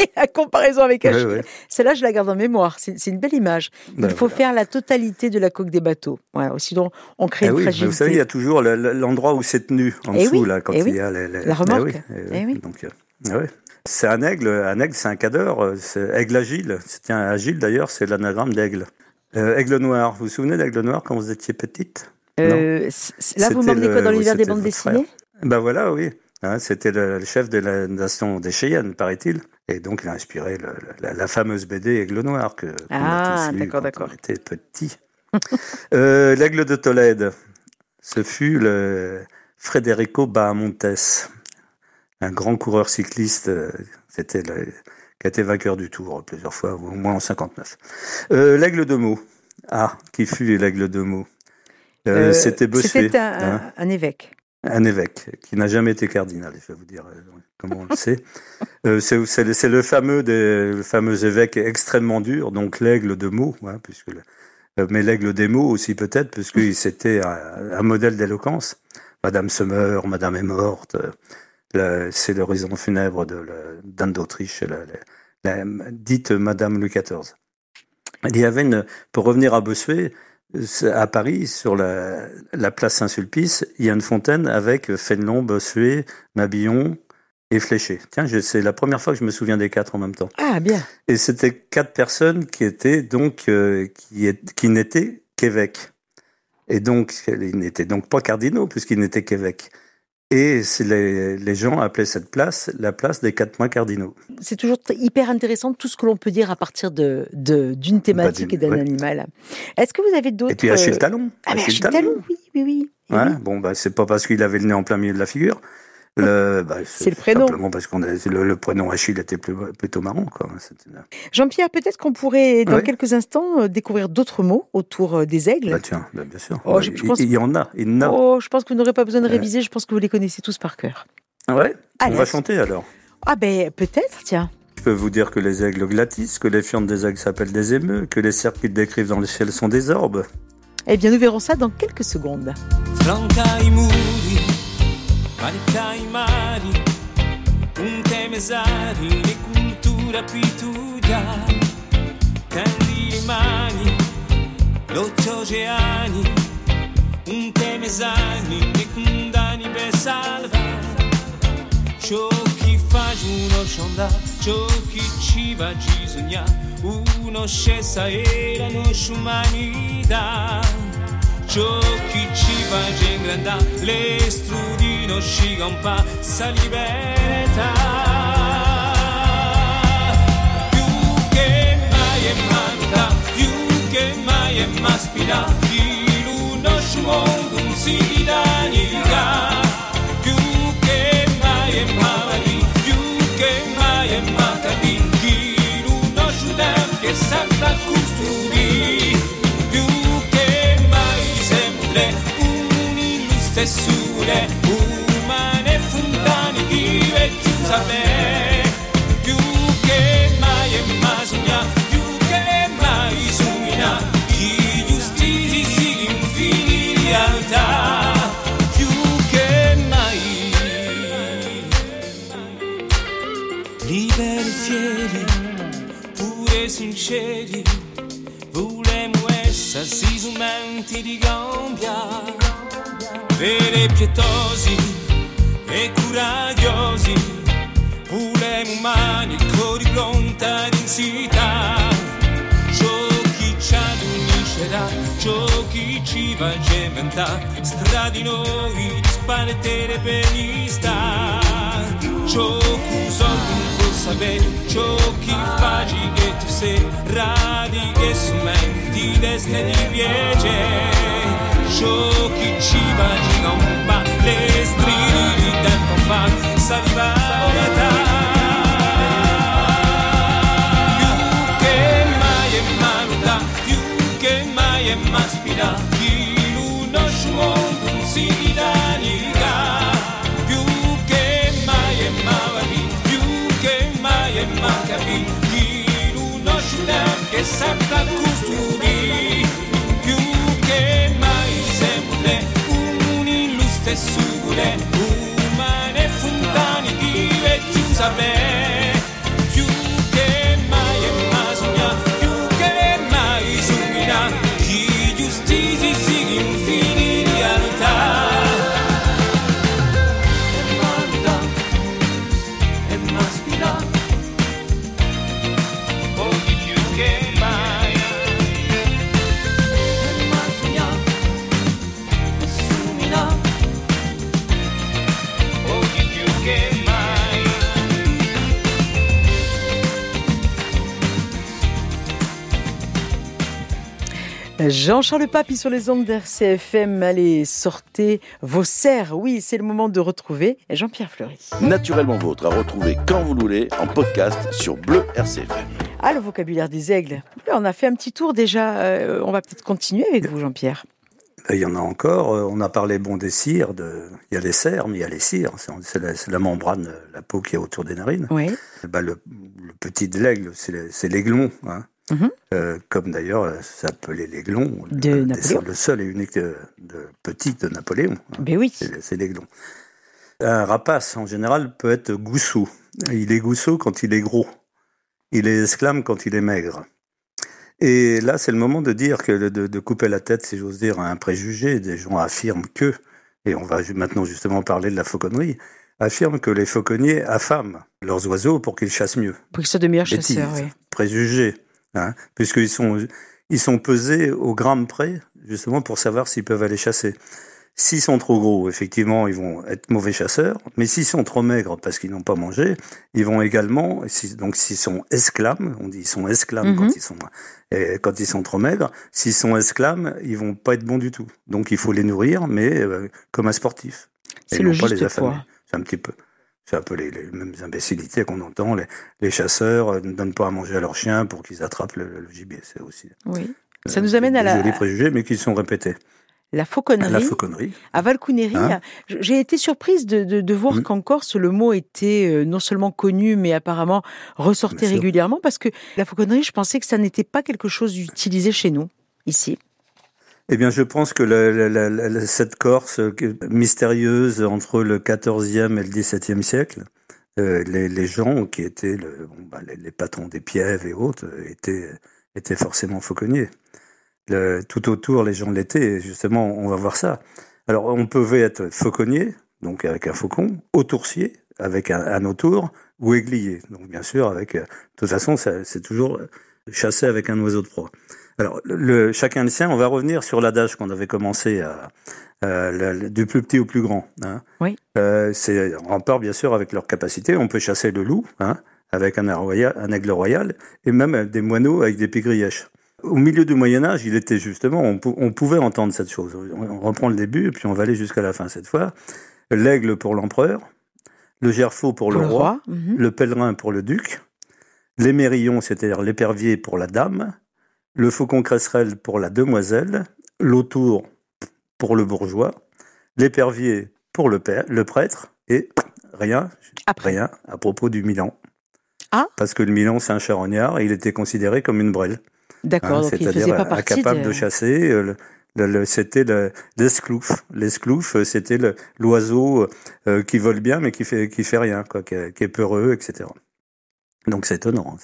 et la comparaison avec Achille. ouais. Celle-là, je la garde en mémoire. C'est une belle image. Il Bah, faut voilà. faire la totalité de la coque des bateaux. Voilà. Sinon, on crée Eh une oui, fragilité. vous savez, il y a toujours le- le- l'endroit où c'est tenu en Eh dessous oui, là quand eh il oui. y a les, les- La remorque. Oui. Donc, euh. C'est un aigle, un aigle, c'est un cadeur, c'est aigle agile. C'est un agile d'ailleurs, c'est l'anagramme d'aigle. Euh, aigle noir. Vous vous souvenez d'aigle noir quand vous étiez petite? Euh, là, vous C'était m'emmenez quoi dans l'univers des c'était bandes dessinées? Ben voilà, oui. Hein, C'était le, le chef de la nation des Cheyennes, paraît-il. Et donc, il a inspiré le- la, la fameuse BD Aigle Noir que Ah, d'accord, d'accord. était petit. euh, L'aigle de Tolède, ce fut le Federico Bahamontes, un grand coureur cycliste. euh, C'était qui a été vainqueur du Tour plusieurs fois, au moins en 59. Euh, l'aigle de Meaux. Ah, qui fut l'aigle de Meaux? Euh, C'était Bossuet. C'était un, hein? un évêque. Un évêque qui n'a jamais été cardinal, je vais vous dire euh, comment on le sait. Euh, c'est le, fameux des, le fameux évêque extrêmement dur, donc l'aigle de Meaux, hein, puisque le- euh, mais l'aigle des mots aussi peut-être, puisque c'était un, un modèle d'éloquence. Madame se meurt, Madame est morte. c'est l'horizon funèbre d'Anne d'Autriche, la, la- la- dite Madame Louis XIV. Il y avait une, pour revenir à Bossuet, à Paris, sur la, la place Saint-Sulpice, il y a une fontaine avec Fénelon, Bossuet, Mabillon et Fléché. Tiens, c'est la première fois que je me souviens des quatre en même temps. Ah, bien. Et c'était quatre personnes qui étaient donc euh, qui, est- qui n'étaient qu'évêques. Et donc, ils n'étaient donc pas cardinaux puisqu'ils n'étaient qu'évêques. Et les, les gens appelaient cette place la place des quatre mois cardinaux. C'est toujours hyper intéressant tout ce que l'on peut dire à partir de de- d'une thématique d'une- et d'un ouais. animal. Est-ce que vous avez d'autres Et puis Achille Talon. Ah, mais Achille Talon, oui, oui, oui. Ouais, oui. bon, bah, c'est pas parce qu'il avait le nez en plein milieu de la figure. Le, bah, C'est le prénom. Simplement parce qu'on a le, le prénom Achille était plus- plutôt marrant. Quoi. C'était- Jean-Pierre, peut-être qu'on pourrait, dans Oui. quelques instants, euh, découvrir d'autres mots autour euh, des aigles. Bah tiens, bah, bien sûr. Oh, je- pense- il y en a, il y en a. Oh, je pense que vous n'aurez pas besoin de réviser, je pense que vous les connaissez tous par cœur. Ouais. Allez. On va chanter alors. Ah ben, peut-être, tiens. Je peux vous dire que les aigles glattissent, que les fientes des aigles s'appellent des émeux, que les cercles qu'ils décrivent dans le ciel sont des orbes. Eh bien, nous verrons ça dans quelques secondes. mari, unte mezari, ne kultura pituja, kandi rimani, l'otto geani, un temesani, ne kundani be salva, ciò che fa uno scionda, ciò che ci va bisogna, uno scesa era nos umanità. Txokitsi bat jengren da Lestrudino xigampa Salibereta maspira, illuno schmongum si daniga. Sole, umane fontane chiusa me. Più che mai è masogna, più che mai sogna, chi giustizi si infini realtà. Più che mai liberi fieri, pure sinceri, volemo essere sisumenti di gambia, vere pietosi e curiosi, pure umani con pronta densità. Ciò chi ci uniscerà, ciò chi ci va a cementare, stra di noi spaltere per gli. Ciò chi sono un po' sapere, ciò chi fa che tu sei, radi che su me ti di piacere. giochi ci immaginano, ma le di tempo fa saliva. Più che mai e Malta, più che mai e maspira, In uno sciuondo un sidanica. Più che mai e mavani, più che mai e macapi, In uno sciuondo che saprà costruire. stesse sugule umane fontane di vecchio sapere Jean-Charles Papy sur les ondes d'RCFM. Allez, sortez vos serres. Oui, c'est le moment de retrouver Jean-Pierre Fleury. Naturellement vôtre à retrouver quand vous le voulez en podcast sur Bleu RCFM. Ah, le vocabulaire des aigles. Là, on a fait un petit tour déjà. Euh, on va peut-être continuer avec vous, Jean-Pierre. Et Il y en a encore. euh, On a parlé bon des cires. De... Il y a les cerfs, mais il y a les cires. C'est la, la membrane, euh, la peau qui est autour des narines. Oui. Eh ben, le, le petit de l'aigle, c'est le- c'est l'aiglon. Hein. Mhm. Euh, comme d'ailleurs, euh, s'appelait l'aiglon. De le, Napoléon. Le seul et unique de, de petit de Napoléon. hein. Ben oui. C'est l'aiglon. Un rapace, en général, peut être goussou. Il est goussou quand il est gros. Il est esclame quand il est maigre. Et là, c'est le moment de dire que de, de couper la tête, si j'ose dire, à un préjugé. Des gens affirment que, et on va maintenant justement parler de la fauconnerie, affirment que les fauconniers affament leurs oiseaux pour qu'ils chassent mieux. Pour qu'ils soient de meilleurs chasseurs, oui. préjugés, hein, puisqu'ils sont, ils sont pesés au gramme près, justement pour savoir s'ils peuvent aller chasser. S'ils sont trop gros, effectivement, ils vont être mauvais chasseurs, mais s'ils sont trop maigres parce qu'ils n'ont pas mangé, ils vont également, donc s'ils sont esclames, on dit ils sont esclames Mhm. quand ils sont et quand ils sont trop maigres, s'ils sont esclames, ils vont pas être bons du tout. Donc il faut les nourrir, mais euh, comme un sportif. Et C'est le juste. C'est un petit peu, c'est un peu les, les mêmes imbécilités qu'on entend. Les, les chasseurs euh, ne donnent pas à manger à leurs chiens pour qu'ils attrapent le, le gibier. C'est aussi. Oui. Ça euh, nous amène à des la, jolis préjugés, mais qui sont répétés. la fauconnerie. La fauconnerie. À Valcounéry, Hein j'ai été surprise de, de, de voir Mm. qu'en Corse, le mot était euh, non seulement connu, mais apparemment ressortait régulièrement, parce que la fauconnerie, je pensais que ça n'était pas quelque chose utilisé chez nous, ici. Eh bien, je pense que la- la- la- cette Corse euh, mystérieuse entre le XIVe et le XVIIe siècle, euh, les, les gens qui étaient le- bon, bah, les, les patrons des pièves et autres euh, étaient, étaient forcément fauconniers. Le- tout autour, les gens l'étaient. Justement, on va voir ça. Alors, on pouvait être fauconnier, donc avec un faucon, autoursier, avec un, un autour, ou aiguillé. Donc, bien sûr, avec. euh, De toute façon, c'est toujours chasser avec un oiseau de proie. Alors, le, chacun le sien. On va revenir sur l'adage qu'on avait commencé à, le- le- du plus petit au plus grand. Hein. Oui. Euh, c'est en rapport, bien sûr, avec leur capacité. On peut chasser le loup, hein, avec un, royal, un aigle royal, et même des moineaux avec des pigrièches. Au milieu du Moyen Âge, il était justement, on, pou- on pouvait entendre cette chose. On, on reprend le début, et puis on va aller jusqu'à la fin cette fois. L'aigle pour l'empereur, le gerfaut pour, le, roi, mhm. le pèlerin pour le duc, l'émerillon, c'est-à-dire l'épervier pour la dame, le faucon cresserelle pour la demoiselle, l'autour pour le bourgeois, l'épervier pour le, père, le prêtre, et rien, Après. rien à propos du Milan. Ah. Parce que le Milan, c'est un charognard, et il était considéré comme une brêle. D'accord, Hein, c'est-à-dire incapable de, de... chasser. euh, le- le- le- c'était le- l'esclouf. L'esclouf, euh, c'était l'oiseau euh, qui vole bien, mais qui fait qui fait rien, quoi, qui est peureux, etc. Donc c'est étonnant.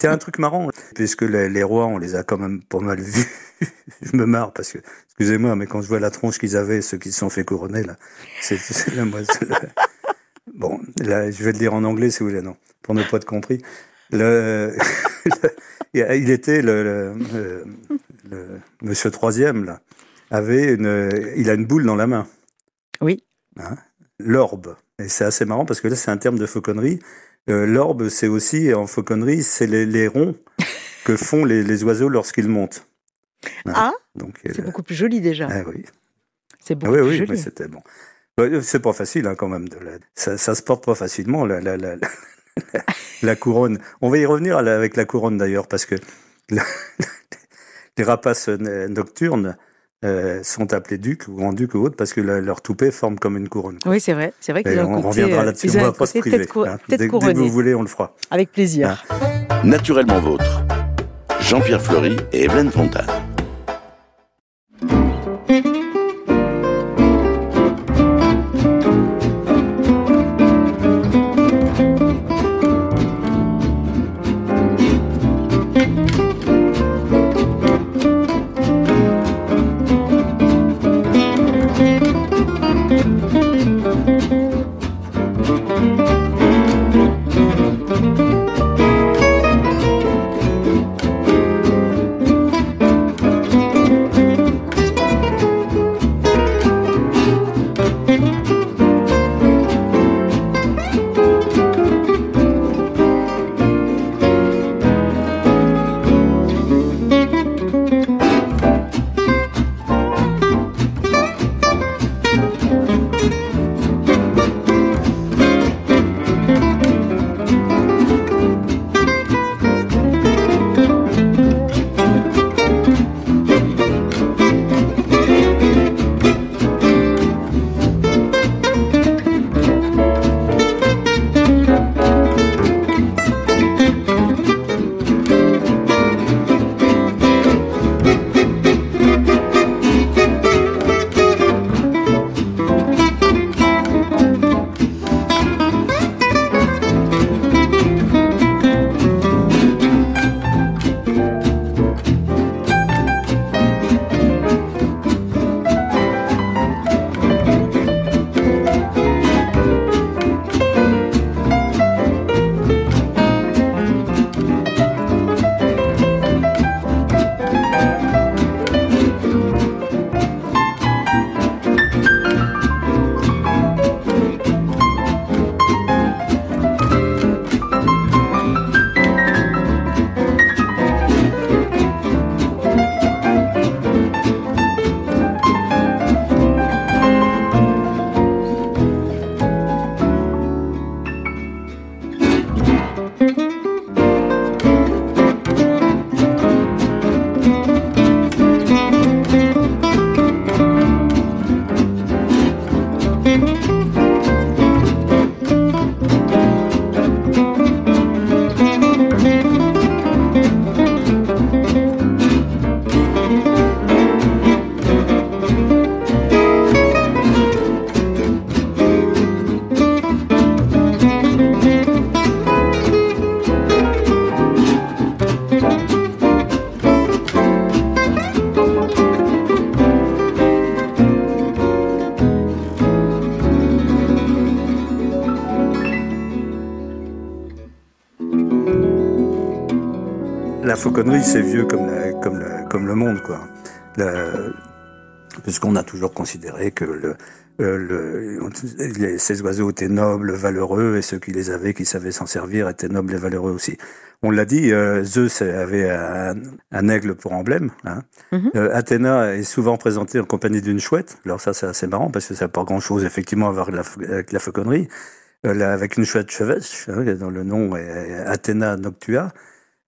C'est un truc marrant, puisque les, les rois, on les a quand même pas mal vus. je me marre parce que, excusez-moi, mais quand je vois la tronche qu'ils avaient, ceux qui se sont fait couronner, là, c'est la- Bon, là, je vais le dire en anglais si vous voulez, non, pour ne pas être compris. Le, le- il était le, le, le- le Monsieur Troisième là avait une, il a une boule dans la main. Oui. Hein, L'orbe. Et c'est assez marrant parce que là c'est un terme de fauconnerie. Euh, L'orbe c'est aussi en fauconnerie c'est les, les ronds que font les, les oiseaux lorsqu'ils montent. Ah, Donc c'est euh, beaucoup plus joli déjà. ah oui. C'est beaucoup Oui, plus oui, joli. c'était bon. Ouais, C'est pas facile hein, quand même. De la- ça, ça se porte pas facilement la, la, la, couronne. On va y revenir avec la couronne d'ailleurs parce que les rapaces euh, nocturnes euh, sont appelés ducs ou en duc ou autres parce que la- leur toupet forme comme une couronne. Oui, c'est vrai. C'est vrai qu'ils ont un on côté, reviendra euh, là-dessus. On va un pas se priver. tête, cou- hein. tête Dès, dès que vous voulez, on le fera. Avec plaisir. Naturellement vôtre. Jean-Pierre Fleury et Evelyne Fontane. Fauconnerie, c'est vieux comme, comme, comme le monde, quoi. puisqu'on a toujours considéré que le, euh, ces oiseaux étaient nobles, valeureux, et ceux qui les avaient, qui savaient s'en servir, étaient nobles et valeureux aussi. On l'a dit, euh, Zeus avait un, aigle pour emblème. Hein. Mhm. Euh, Athéna est souvent présentée en compagnie d'une chouette. Alors ça, c'est assez marrant parce que ça n'a pas grand-chose effectivement à voir avec la, fauconnerie. avec une chouette chevêche, hein, dont le nom est Athéna noctua,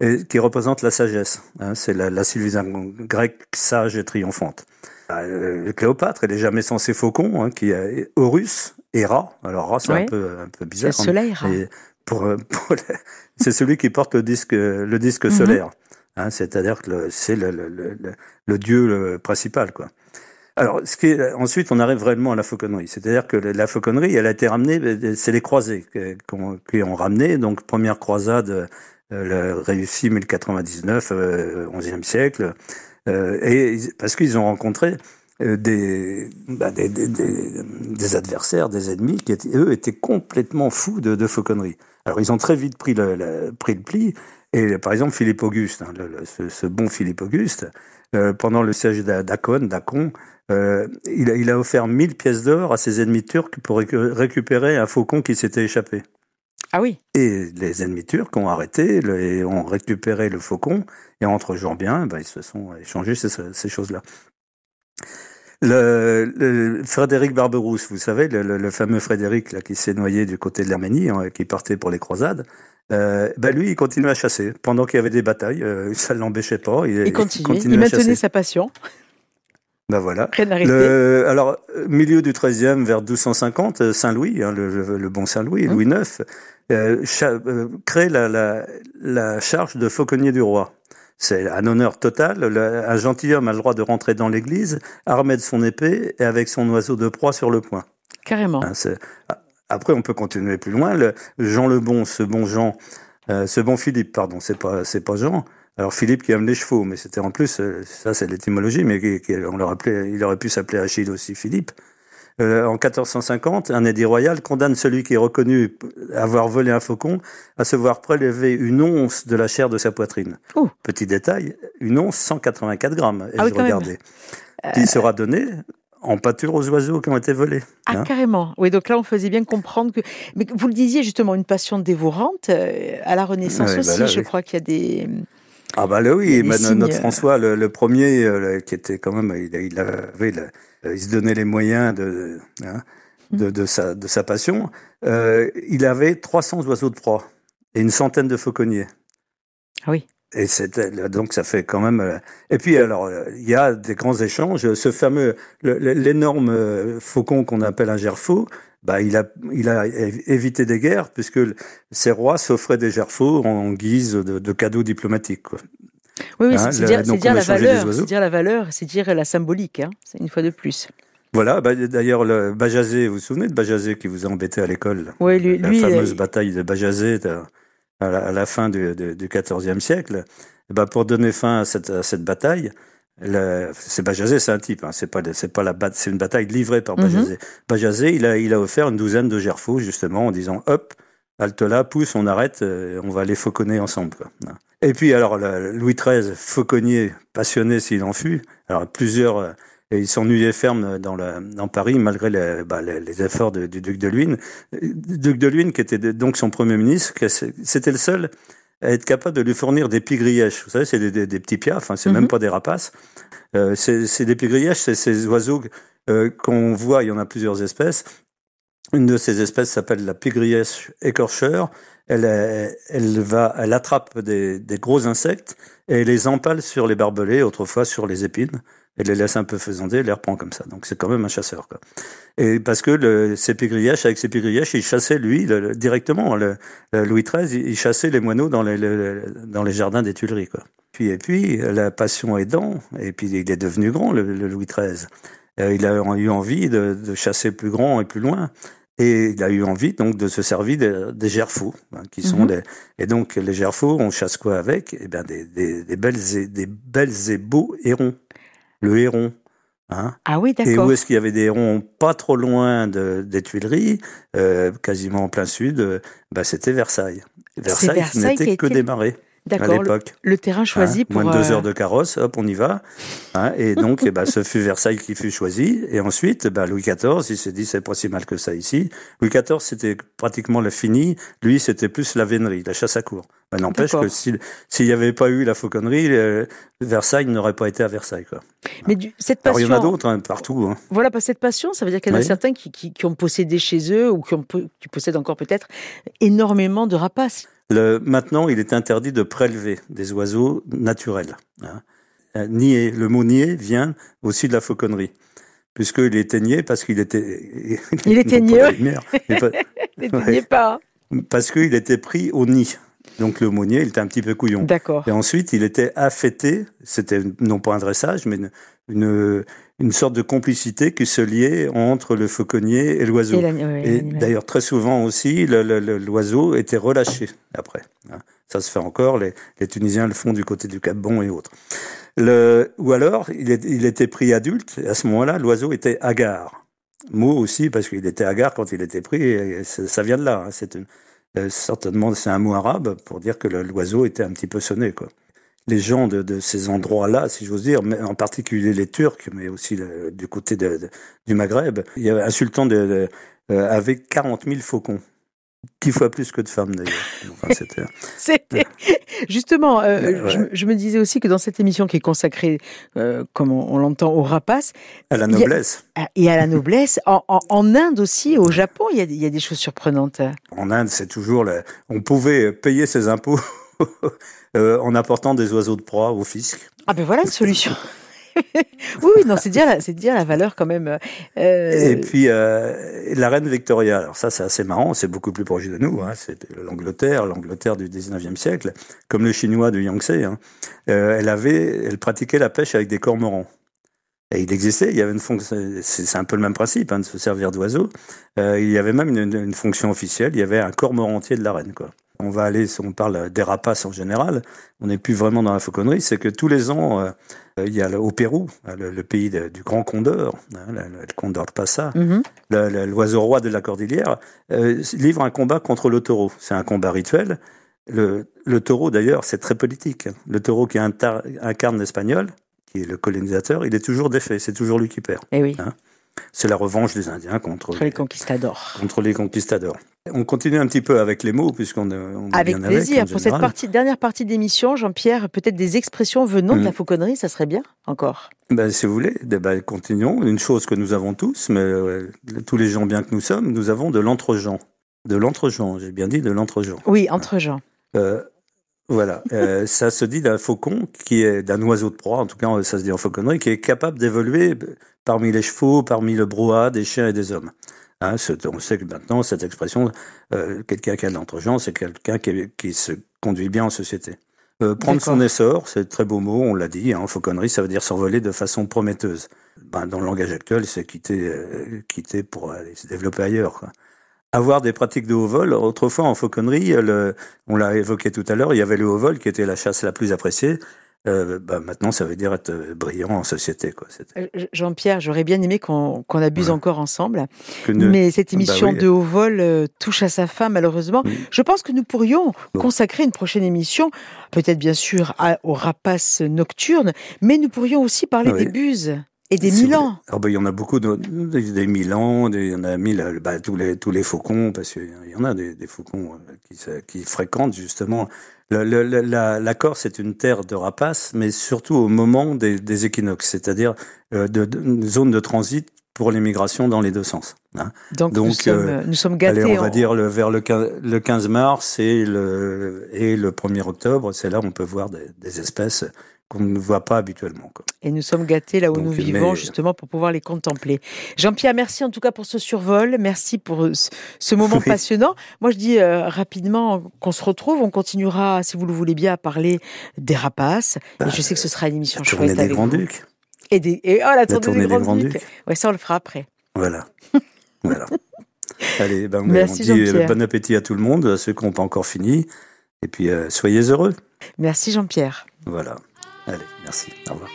et qui représente la sagesse. Hein. C'est la, la civilisation grecque sage et triomphante. Euh, Cléopâtre, elle est jamais censée faucon, hein, qui est Horus et Ra. Alors Ra, c'est un peu un peu bizarre. Le soleil, pour, c'est celui qui porte le disque le disque mhm. solaire. Hein, c'est-à-dire que c'est le, le, le, le, dieu principal, quoi. Alors, ce qui est, ensuite, on arrive réellement à la fauconnerie. C'est-à-dire que la fauconnerie, elle a été ramenée, c'est les croisés qui ont ramené. Donc, première croisade euh, réussie 1099, euh, 11e siècle. Euh, et parce qu'ils ont rencontré euh, des, bah, des, adversaires, des ennemis qui eux étaient complètement fous de, fauconnerie. Alors ils ont très vite pris le, le pli. Et par exemple Philippe Auguste, hein, le, ce, bon Philippe Auguste, euh, pendant le siège d'Acon, d'Acon, il, a, il, a, offert 1000 pièces d'or à ses ennemis turcs pour récupérer un faucon qui s'était échappé. Ah oui. Et les ennemis turcs ont arrêté et ont récupéré le faucon. Et entre gens bien, ben, ils se sont échangés ces, ces choses-là. Le, le, Frédéric Barberousse, vous savez, le, le fameux Frédéric là, qui s'est noyé du côté de l'Arménie, hein, qui partait pour les croisades, euh, ben lui, il continuait à chasser. Pendant qu'il y avait des batailles, euh, ça ne l'embêchait pas. Il, il, continuait, il, maintenait sa passion. Ben voilà. Le, alors, milieu du XIIIe, vers 1250, Saint-Louis, hein, le, le, bon Saint-Louis, Louis IX, crée la, la, la, charge de fauconnier du roi. C'est un honneur total. un gentilhomme a le droit de rentrer dans l'église, armé de son épée et avec son oiseau de proie sur le poing. Carrément. Hein, après, on peut continuer plus loin. Le, Jean le Bon, ce bon Jean, euh, ce bon Philippe, pardon, c'est pas, c'est pas Jean. Alors Philippe qui aime les chevaux, mais c'était en plus, euh, ça c'est l'étymologie, mais on l'aurait appelé, il aurait pu s'appeler Achille aussi Philippe. Euh, en 1450, un édit royal condamne celui qui est reconnu avoir volé un faucon à se voir prélever une once de la chair de sa poitrine. Petit détail, une once 184 grammes. Et ah je regardais. Qui euh, sera donné en pâture aux oiseaux qui ont été volés. Ah, hein? carrément. Oui, donc là, on faisait bien comprendre que. Mais vous le disiez justement, une passion dévorante. Euh, à la Renaissance bah aussi, je crois qu'il y a des. Ah, bah là, oui. notre François, le, premier, qui était quand même. Il, il avait. Euh, il se donnait les moyens de, hein, de, de, sa, de sa passion. Euh, il avait 300 oiseaux de proie et une centaine de fauconniers. Ah oui. Et c'était donc ça fait quand même. Euh, et puis alors il y a des grands échanges. Ce fameux l'énorme euh, faucon qu'on appelle un gerfaut, bah il a il a évité des guerres puisque ces rois s'offraient des gerfauts en guise de, de cadeaux diplomatiques. Quoi. Oui, oui hein, c'est dire, dire la valeur, c'est dire la valeur, c'est dire la symbolique, hein, une fois de plus. Voilà, bah, d'ailleurs, le Bajazet, vous vous souvenez de Bajazet qui vous a embêté à l'école? Oui, lui, La fameuse bataille de Bajazet à la, à la fin du, du, XIVe siècle. bah, pour donner fin à cette, à cette bataille, c'est Bajazet, c'est un type, hein, c'est pas, c'est pas la c'est une bataille livrée par Bajazet. Mhm. Bajazet, il a, il a offert une douzaine de gerfaux, justement, en disant, hop, halte là, pousse, on arrête, euh, on va les fauconner ensemble. Quoi. Et puis alors Louis XIII, fauconnier passionné s'il en fut, alors plusieurs, euh, et il s'ennuyait ferme dans, la, dans Paris malgré les, bah, les, efforts du duc de Luynes. Duc de Luynes, qui était donc son premier ministre, c'était le seul être capable de lui fournir des pigrièches. Vous savez, c'est des, des, petits piafs, enfin, c'est même mhm. pas des rapaces. Euh, c'est des pigrièches, c'est ces oiseaux euh, qu'on voit, il y en a plusieurs espèces. Une de ces espèces s'appelle la pigrièche écorcheur elle, elle, va, elle attrape des, des, gros insectes et les empale sur les barbelés, autrefois sur les épines. Elle les laisse un peu faisander, elle les reprend comme ça. Donc c'est quand même un chasseur. Quoi. Et parce que le, ses pigrièches, avec ses pigrièches, il chassait lui directement. Le, Louis XIII, il chassait les moineaux dans les, dans les jardins des Tuileries. Quoi. Puis et puis la passion aidant, et puis il est devenu grand, le, Louis XIII. Euh, il a eu envie de, de chasser plus grand et plus loin. Et il a eu envie donc de se servir des, des gerfaux, hein, qui sont mhm. des et donc les gerfaux, on chasse quoi avec? Eh bien des, des, des belles et, des belles et beaux hérons. Le héron. Hein ah oui, d'accord. Et où est-ce qu'il y avait des hérons pas trop loin de, des Tuileries, euh, quasiment en plein sud euh, bah, C'était Versailles. Versailles, n'était que des marais. D'accord. Le, le terrain choisi Hein, pour. Moins de deux euh, heures de carrosse, hop, on y va. Hein, et donc, eh ben, ce fut Versailles qui fut choisi. Et ensuite, ben, Louis XIV, il s'est dit, c'est pas si mal que ça ici. Louis XIV, c'était pratiquement la fini. Lui, c'était plus la vénerie, la chasse à cour. Ben, N'empêche que s'il n'y avait pas eu la fauconnerie, euh, Versailles n'aurait pas été à Versailles. Quoi. Mais du- cette Alors, il y en a d'autres, hein, partout. Hein. Voilà, pas cette passion, ça veut dire qu'il y en a Oui. certains qui, qui, qui ont possédé chez eux ou qui, ont, po- qui possèdent encore peut-être énormément de rapaces. Le, maintenant, il est interdit de prélever des oiseaux naturels. Hein. Euh, Nier, le mot nier vient aussi de la fauconnerie, puisqu'il était nié parce qu'il était. Il était nié, mais pas- pas. parce qu'il était pris au nid. Donc le mot nier, il était un petit peu couillon. D'accord. Et ensuite, il était affêté, c'était non pas un dressage, mais une, une, une sorte de complicité qui se liait entre le fauconnier et l'oiseau. Et d'ailleurs, très souvent aussi, l'oiseau était relâché après. hein. Ça se fait encore, les, les Tunisiens le font du côté du Cap Bon et autres. Le, ou alors, il, est- il était pris adulte, et à ce moment-là, l'oiseau était hagard. Mot aussi, parce qu'il était hagard quand il était pris, et ça, ça vient de là. hein. C'est une- euh, certainement, c'est un mot arabe pour dire que l'oiseau était un petit peu sonné. Quoi. Les gens de, de ces endroits-là, si j'ose dire, mais en particulier les Turcs, mais aussi du côté du Maghreb, il y avait un sultan de- euh, avec 40 000 faucons. Dix fois plus que de femmes d'ailleurs. Enfin, c'était- C'était justement. euh, Ouais. je, je me disais aussi que dans cette émission qui est consacrée, euh, comme on, on l'entend, aux rapaces à la a- noblesse. et à la noblesse, en, en- en Inde aussi, au Japon, il y a, des- il y a des choses surprenantes. En Inde, c'est toujours on pouvait payer ses impôts euh, en apportant des oiseaux de proie au fisc. Ah ben voilà une solution. oui, non, c'est dire, c'est dire la valeur quand même. euh, Et puis euh, la reine Victoria, alors ça c'est assez marrant, c'est beaucoup plus proche de nous, hein, c'est l'Angleterre, l'Angleterre du 19e siècle, comme le chinois du Yangtze, hein, euh, elle avait, elle pratiquait la pêche avec des cormorans. Et il existait, il y avait une fonction, c'est un peu le même principe hein, de se servir d'oiseaux. Euh, il y avait même une, une fonction officielle, il y avait un cormorantier de la reine. Quoi. On va aller, si on parle des rapaces en général, on n'est plus vraiment dans la fauconnerie, c'est que tous les ans, euh, il y a le- au Pérou, hein, le, le pays de- du grand condor, hein, le, le condor passa, mhm. le- le- l'oiseau roi de la cordillère, euh, livre un combat contre le taureau. C'est un combat rituel. Le, le taureau, d'ailleurs, c'est très politique. Le taureau qui incarne l'espagnol, qui est le colonisateur, il est toujours défait, c'est toujours lui qui perd. Eh oui, C'est la revanche des Indiens contre, les conquistadors. contre les conquistadors. On continue un petit peu avec les mots, puisqu'on on est Avec bien plaisir. en Pour cette partie, dernière partie d'émission, Jean-Pierre, peut-être des expressions venant de Mhm. la fauconnerie, ça serait bien encore. Ben, si vous voulez, eh ben, continuons. Une chose que nous avons tous, mais euh, tous les gens bien que nous sommes, nous avons de l'entre-gens. De l'entre-gens, j'ai bien dit de l'entre-gens. Oui, entre gens. Euh, voilà, Euh, ça se dit d'un faucon qui est d'un oiseau de proie, en tout cas ça se dit en fauconnerie, qui est capable d'évoluer parmi les chevaux, parmi le brouhaha des chiens et des hommes. Hein, c'est- on sait que maintenant cette expression, euh, quelqu'un qui a de l'entre-gens, c'est quelqu'un qui, qui se conduit bien en société. Euh, prendre son essor, c'est très beau mot, on l'a dit, hein, en fauconnerie, ça veut dire s'envoler de façon prometteuse. Ben, dans le langage actuel, c'est quitter, euh, quitter pour aller se développer ailleurs. Quoi. Avoir des pratiques de haut vol, autrefois en fauconnerie, le, on l'a évoqué tout à l'heure, il y avait le haut vol qui était la chasse la plus appréciée. Euh, bah, maintenant, ça veut dire être euh, brillant en société. Quoi. Euh, Jean-Pierre, j'aurais bien aimé qu'on abuse Ouais. encore ensemble, mais cette Bah émission oui. de haut vol euh, touche à sa fin malheureusement. Oui. Je pense que nous pourrions Bon. consacrer une prochaine émission, peut-être bien sûr à- aux rapaces nocturnes, mais nous pourrions aussi parler Oui. des buses et des milans. Ah bah, il y en a beaucoup, de, des, des Milans, des- il y en a mille, euh, bah, tous, les, tous les faucons, parce qu'il y en a des, des faucons euh, qui, fréquentent justement. Le, le- le- la, la Corse est une terre de rapaces, mais surtout au moment des, des équinoxes, c'est-à-dire euh, de, de- une zone de transit pour les migrations dans les deux sens. hein. Donc, nous, sommes, euh, nous sommes gâtés. Allez, on va dire le, vers le 15, le 15 mars et le, et le 1er octobre, c'est là où on peut voir des, des espèces qu'on ne voit pas habituellement. Quoi. Et nous sommes gâtés là où Donc, nous mais- vivons, justement, pour pouvoir les contempler. Jean-Pierre, merci en tout cas pour ce survol. Merci pour ce, ce moment Oui. passionnant. Moi, je dis euh, rapidement qu'on se retrouve. On continuera, si vous le voulez bien, à parler des rapaces. et je sais que ce sera une émission La chouette des avec vous. Grands-Ducs. Et, des, et oh, la, tournée, des Grands-Ducs. Ducs. Ouais, ça, on le fera après. Voilà. voilà. Allez, ben, Merci, on dit euh, bon appétit à tout le monde, à ceux qui n'ont pas encore fini. Et puis, euh, soyez heureux. Merci, Jean-Pierre. Voilà. Allez, merci. Au revoir.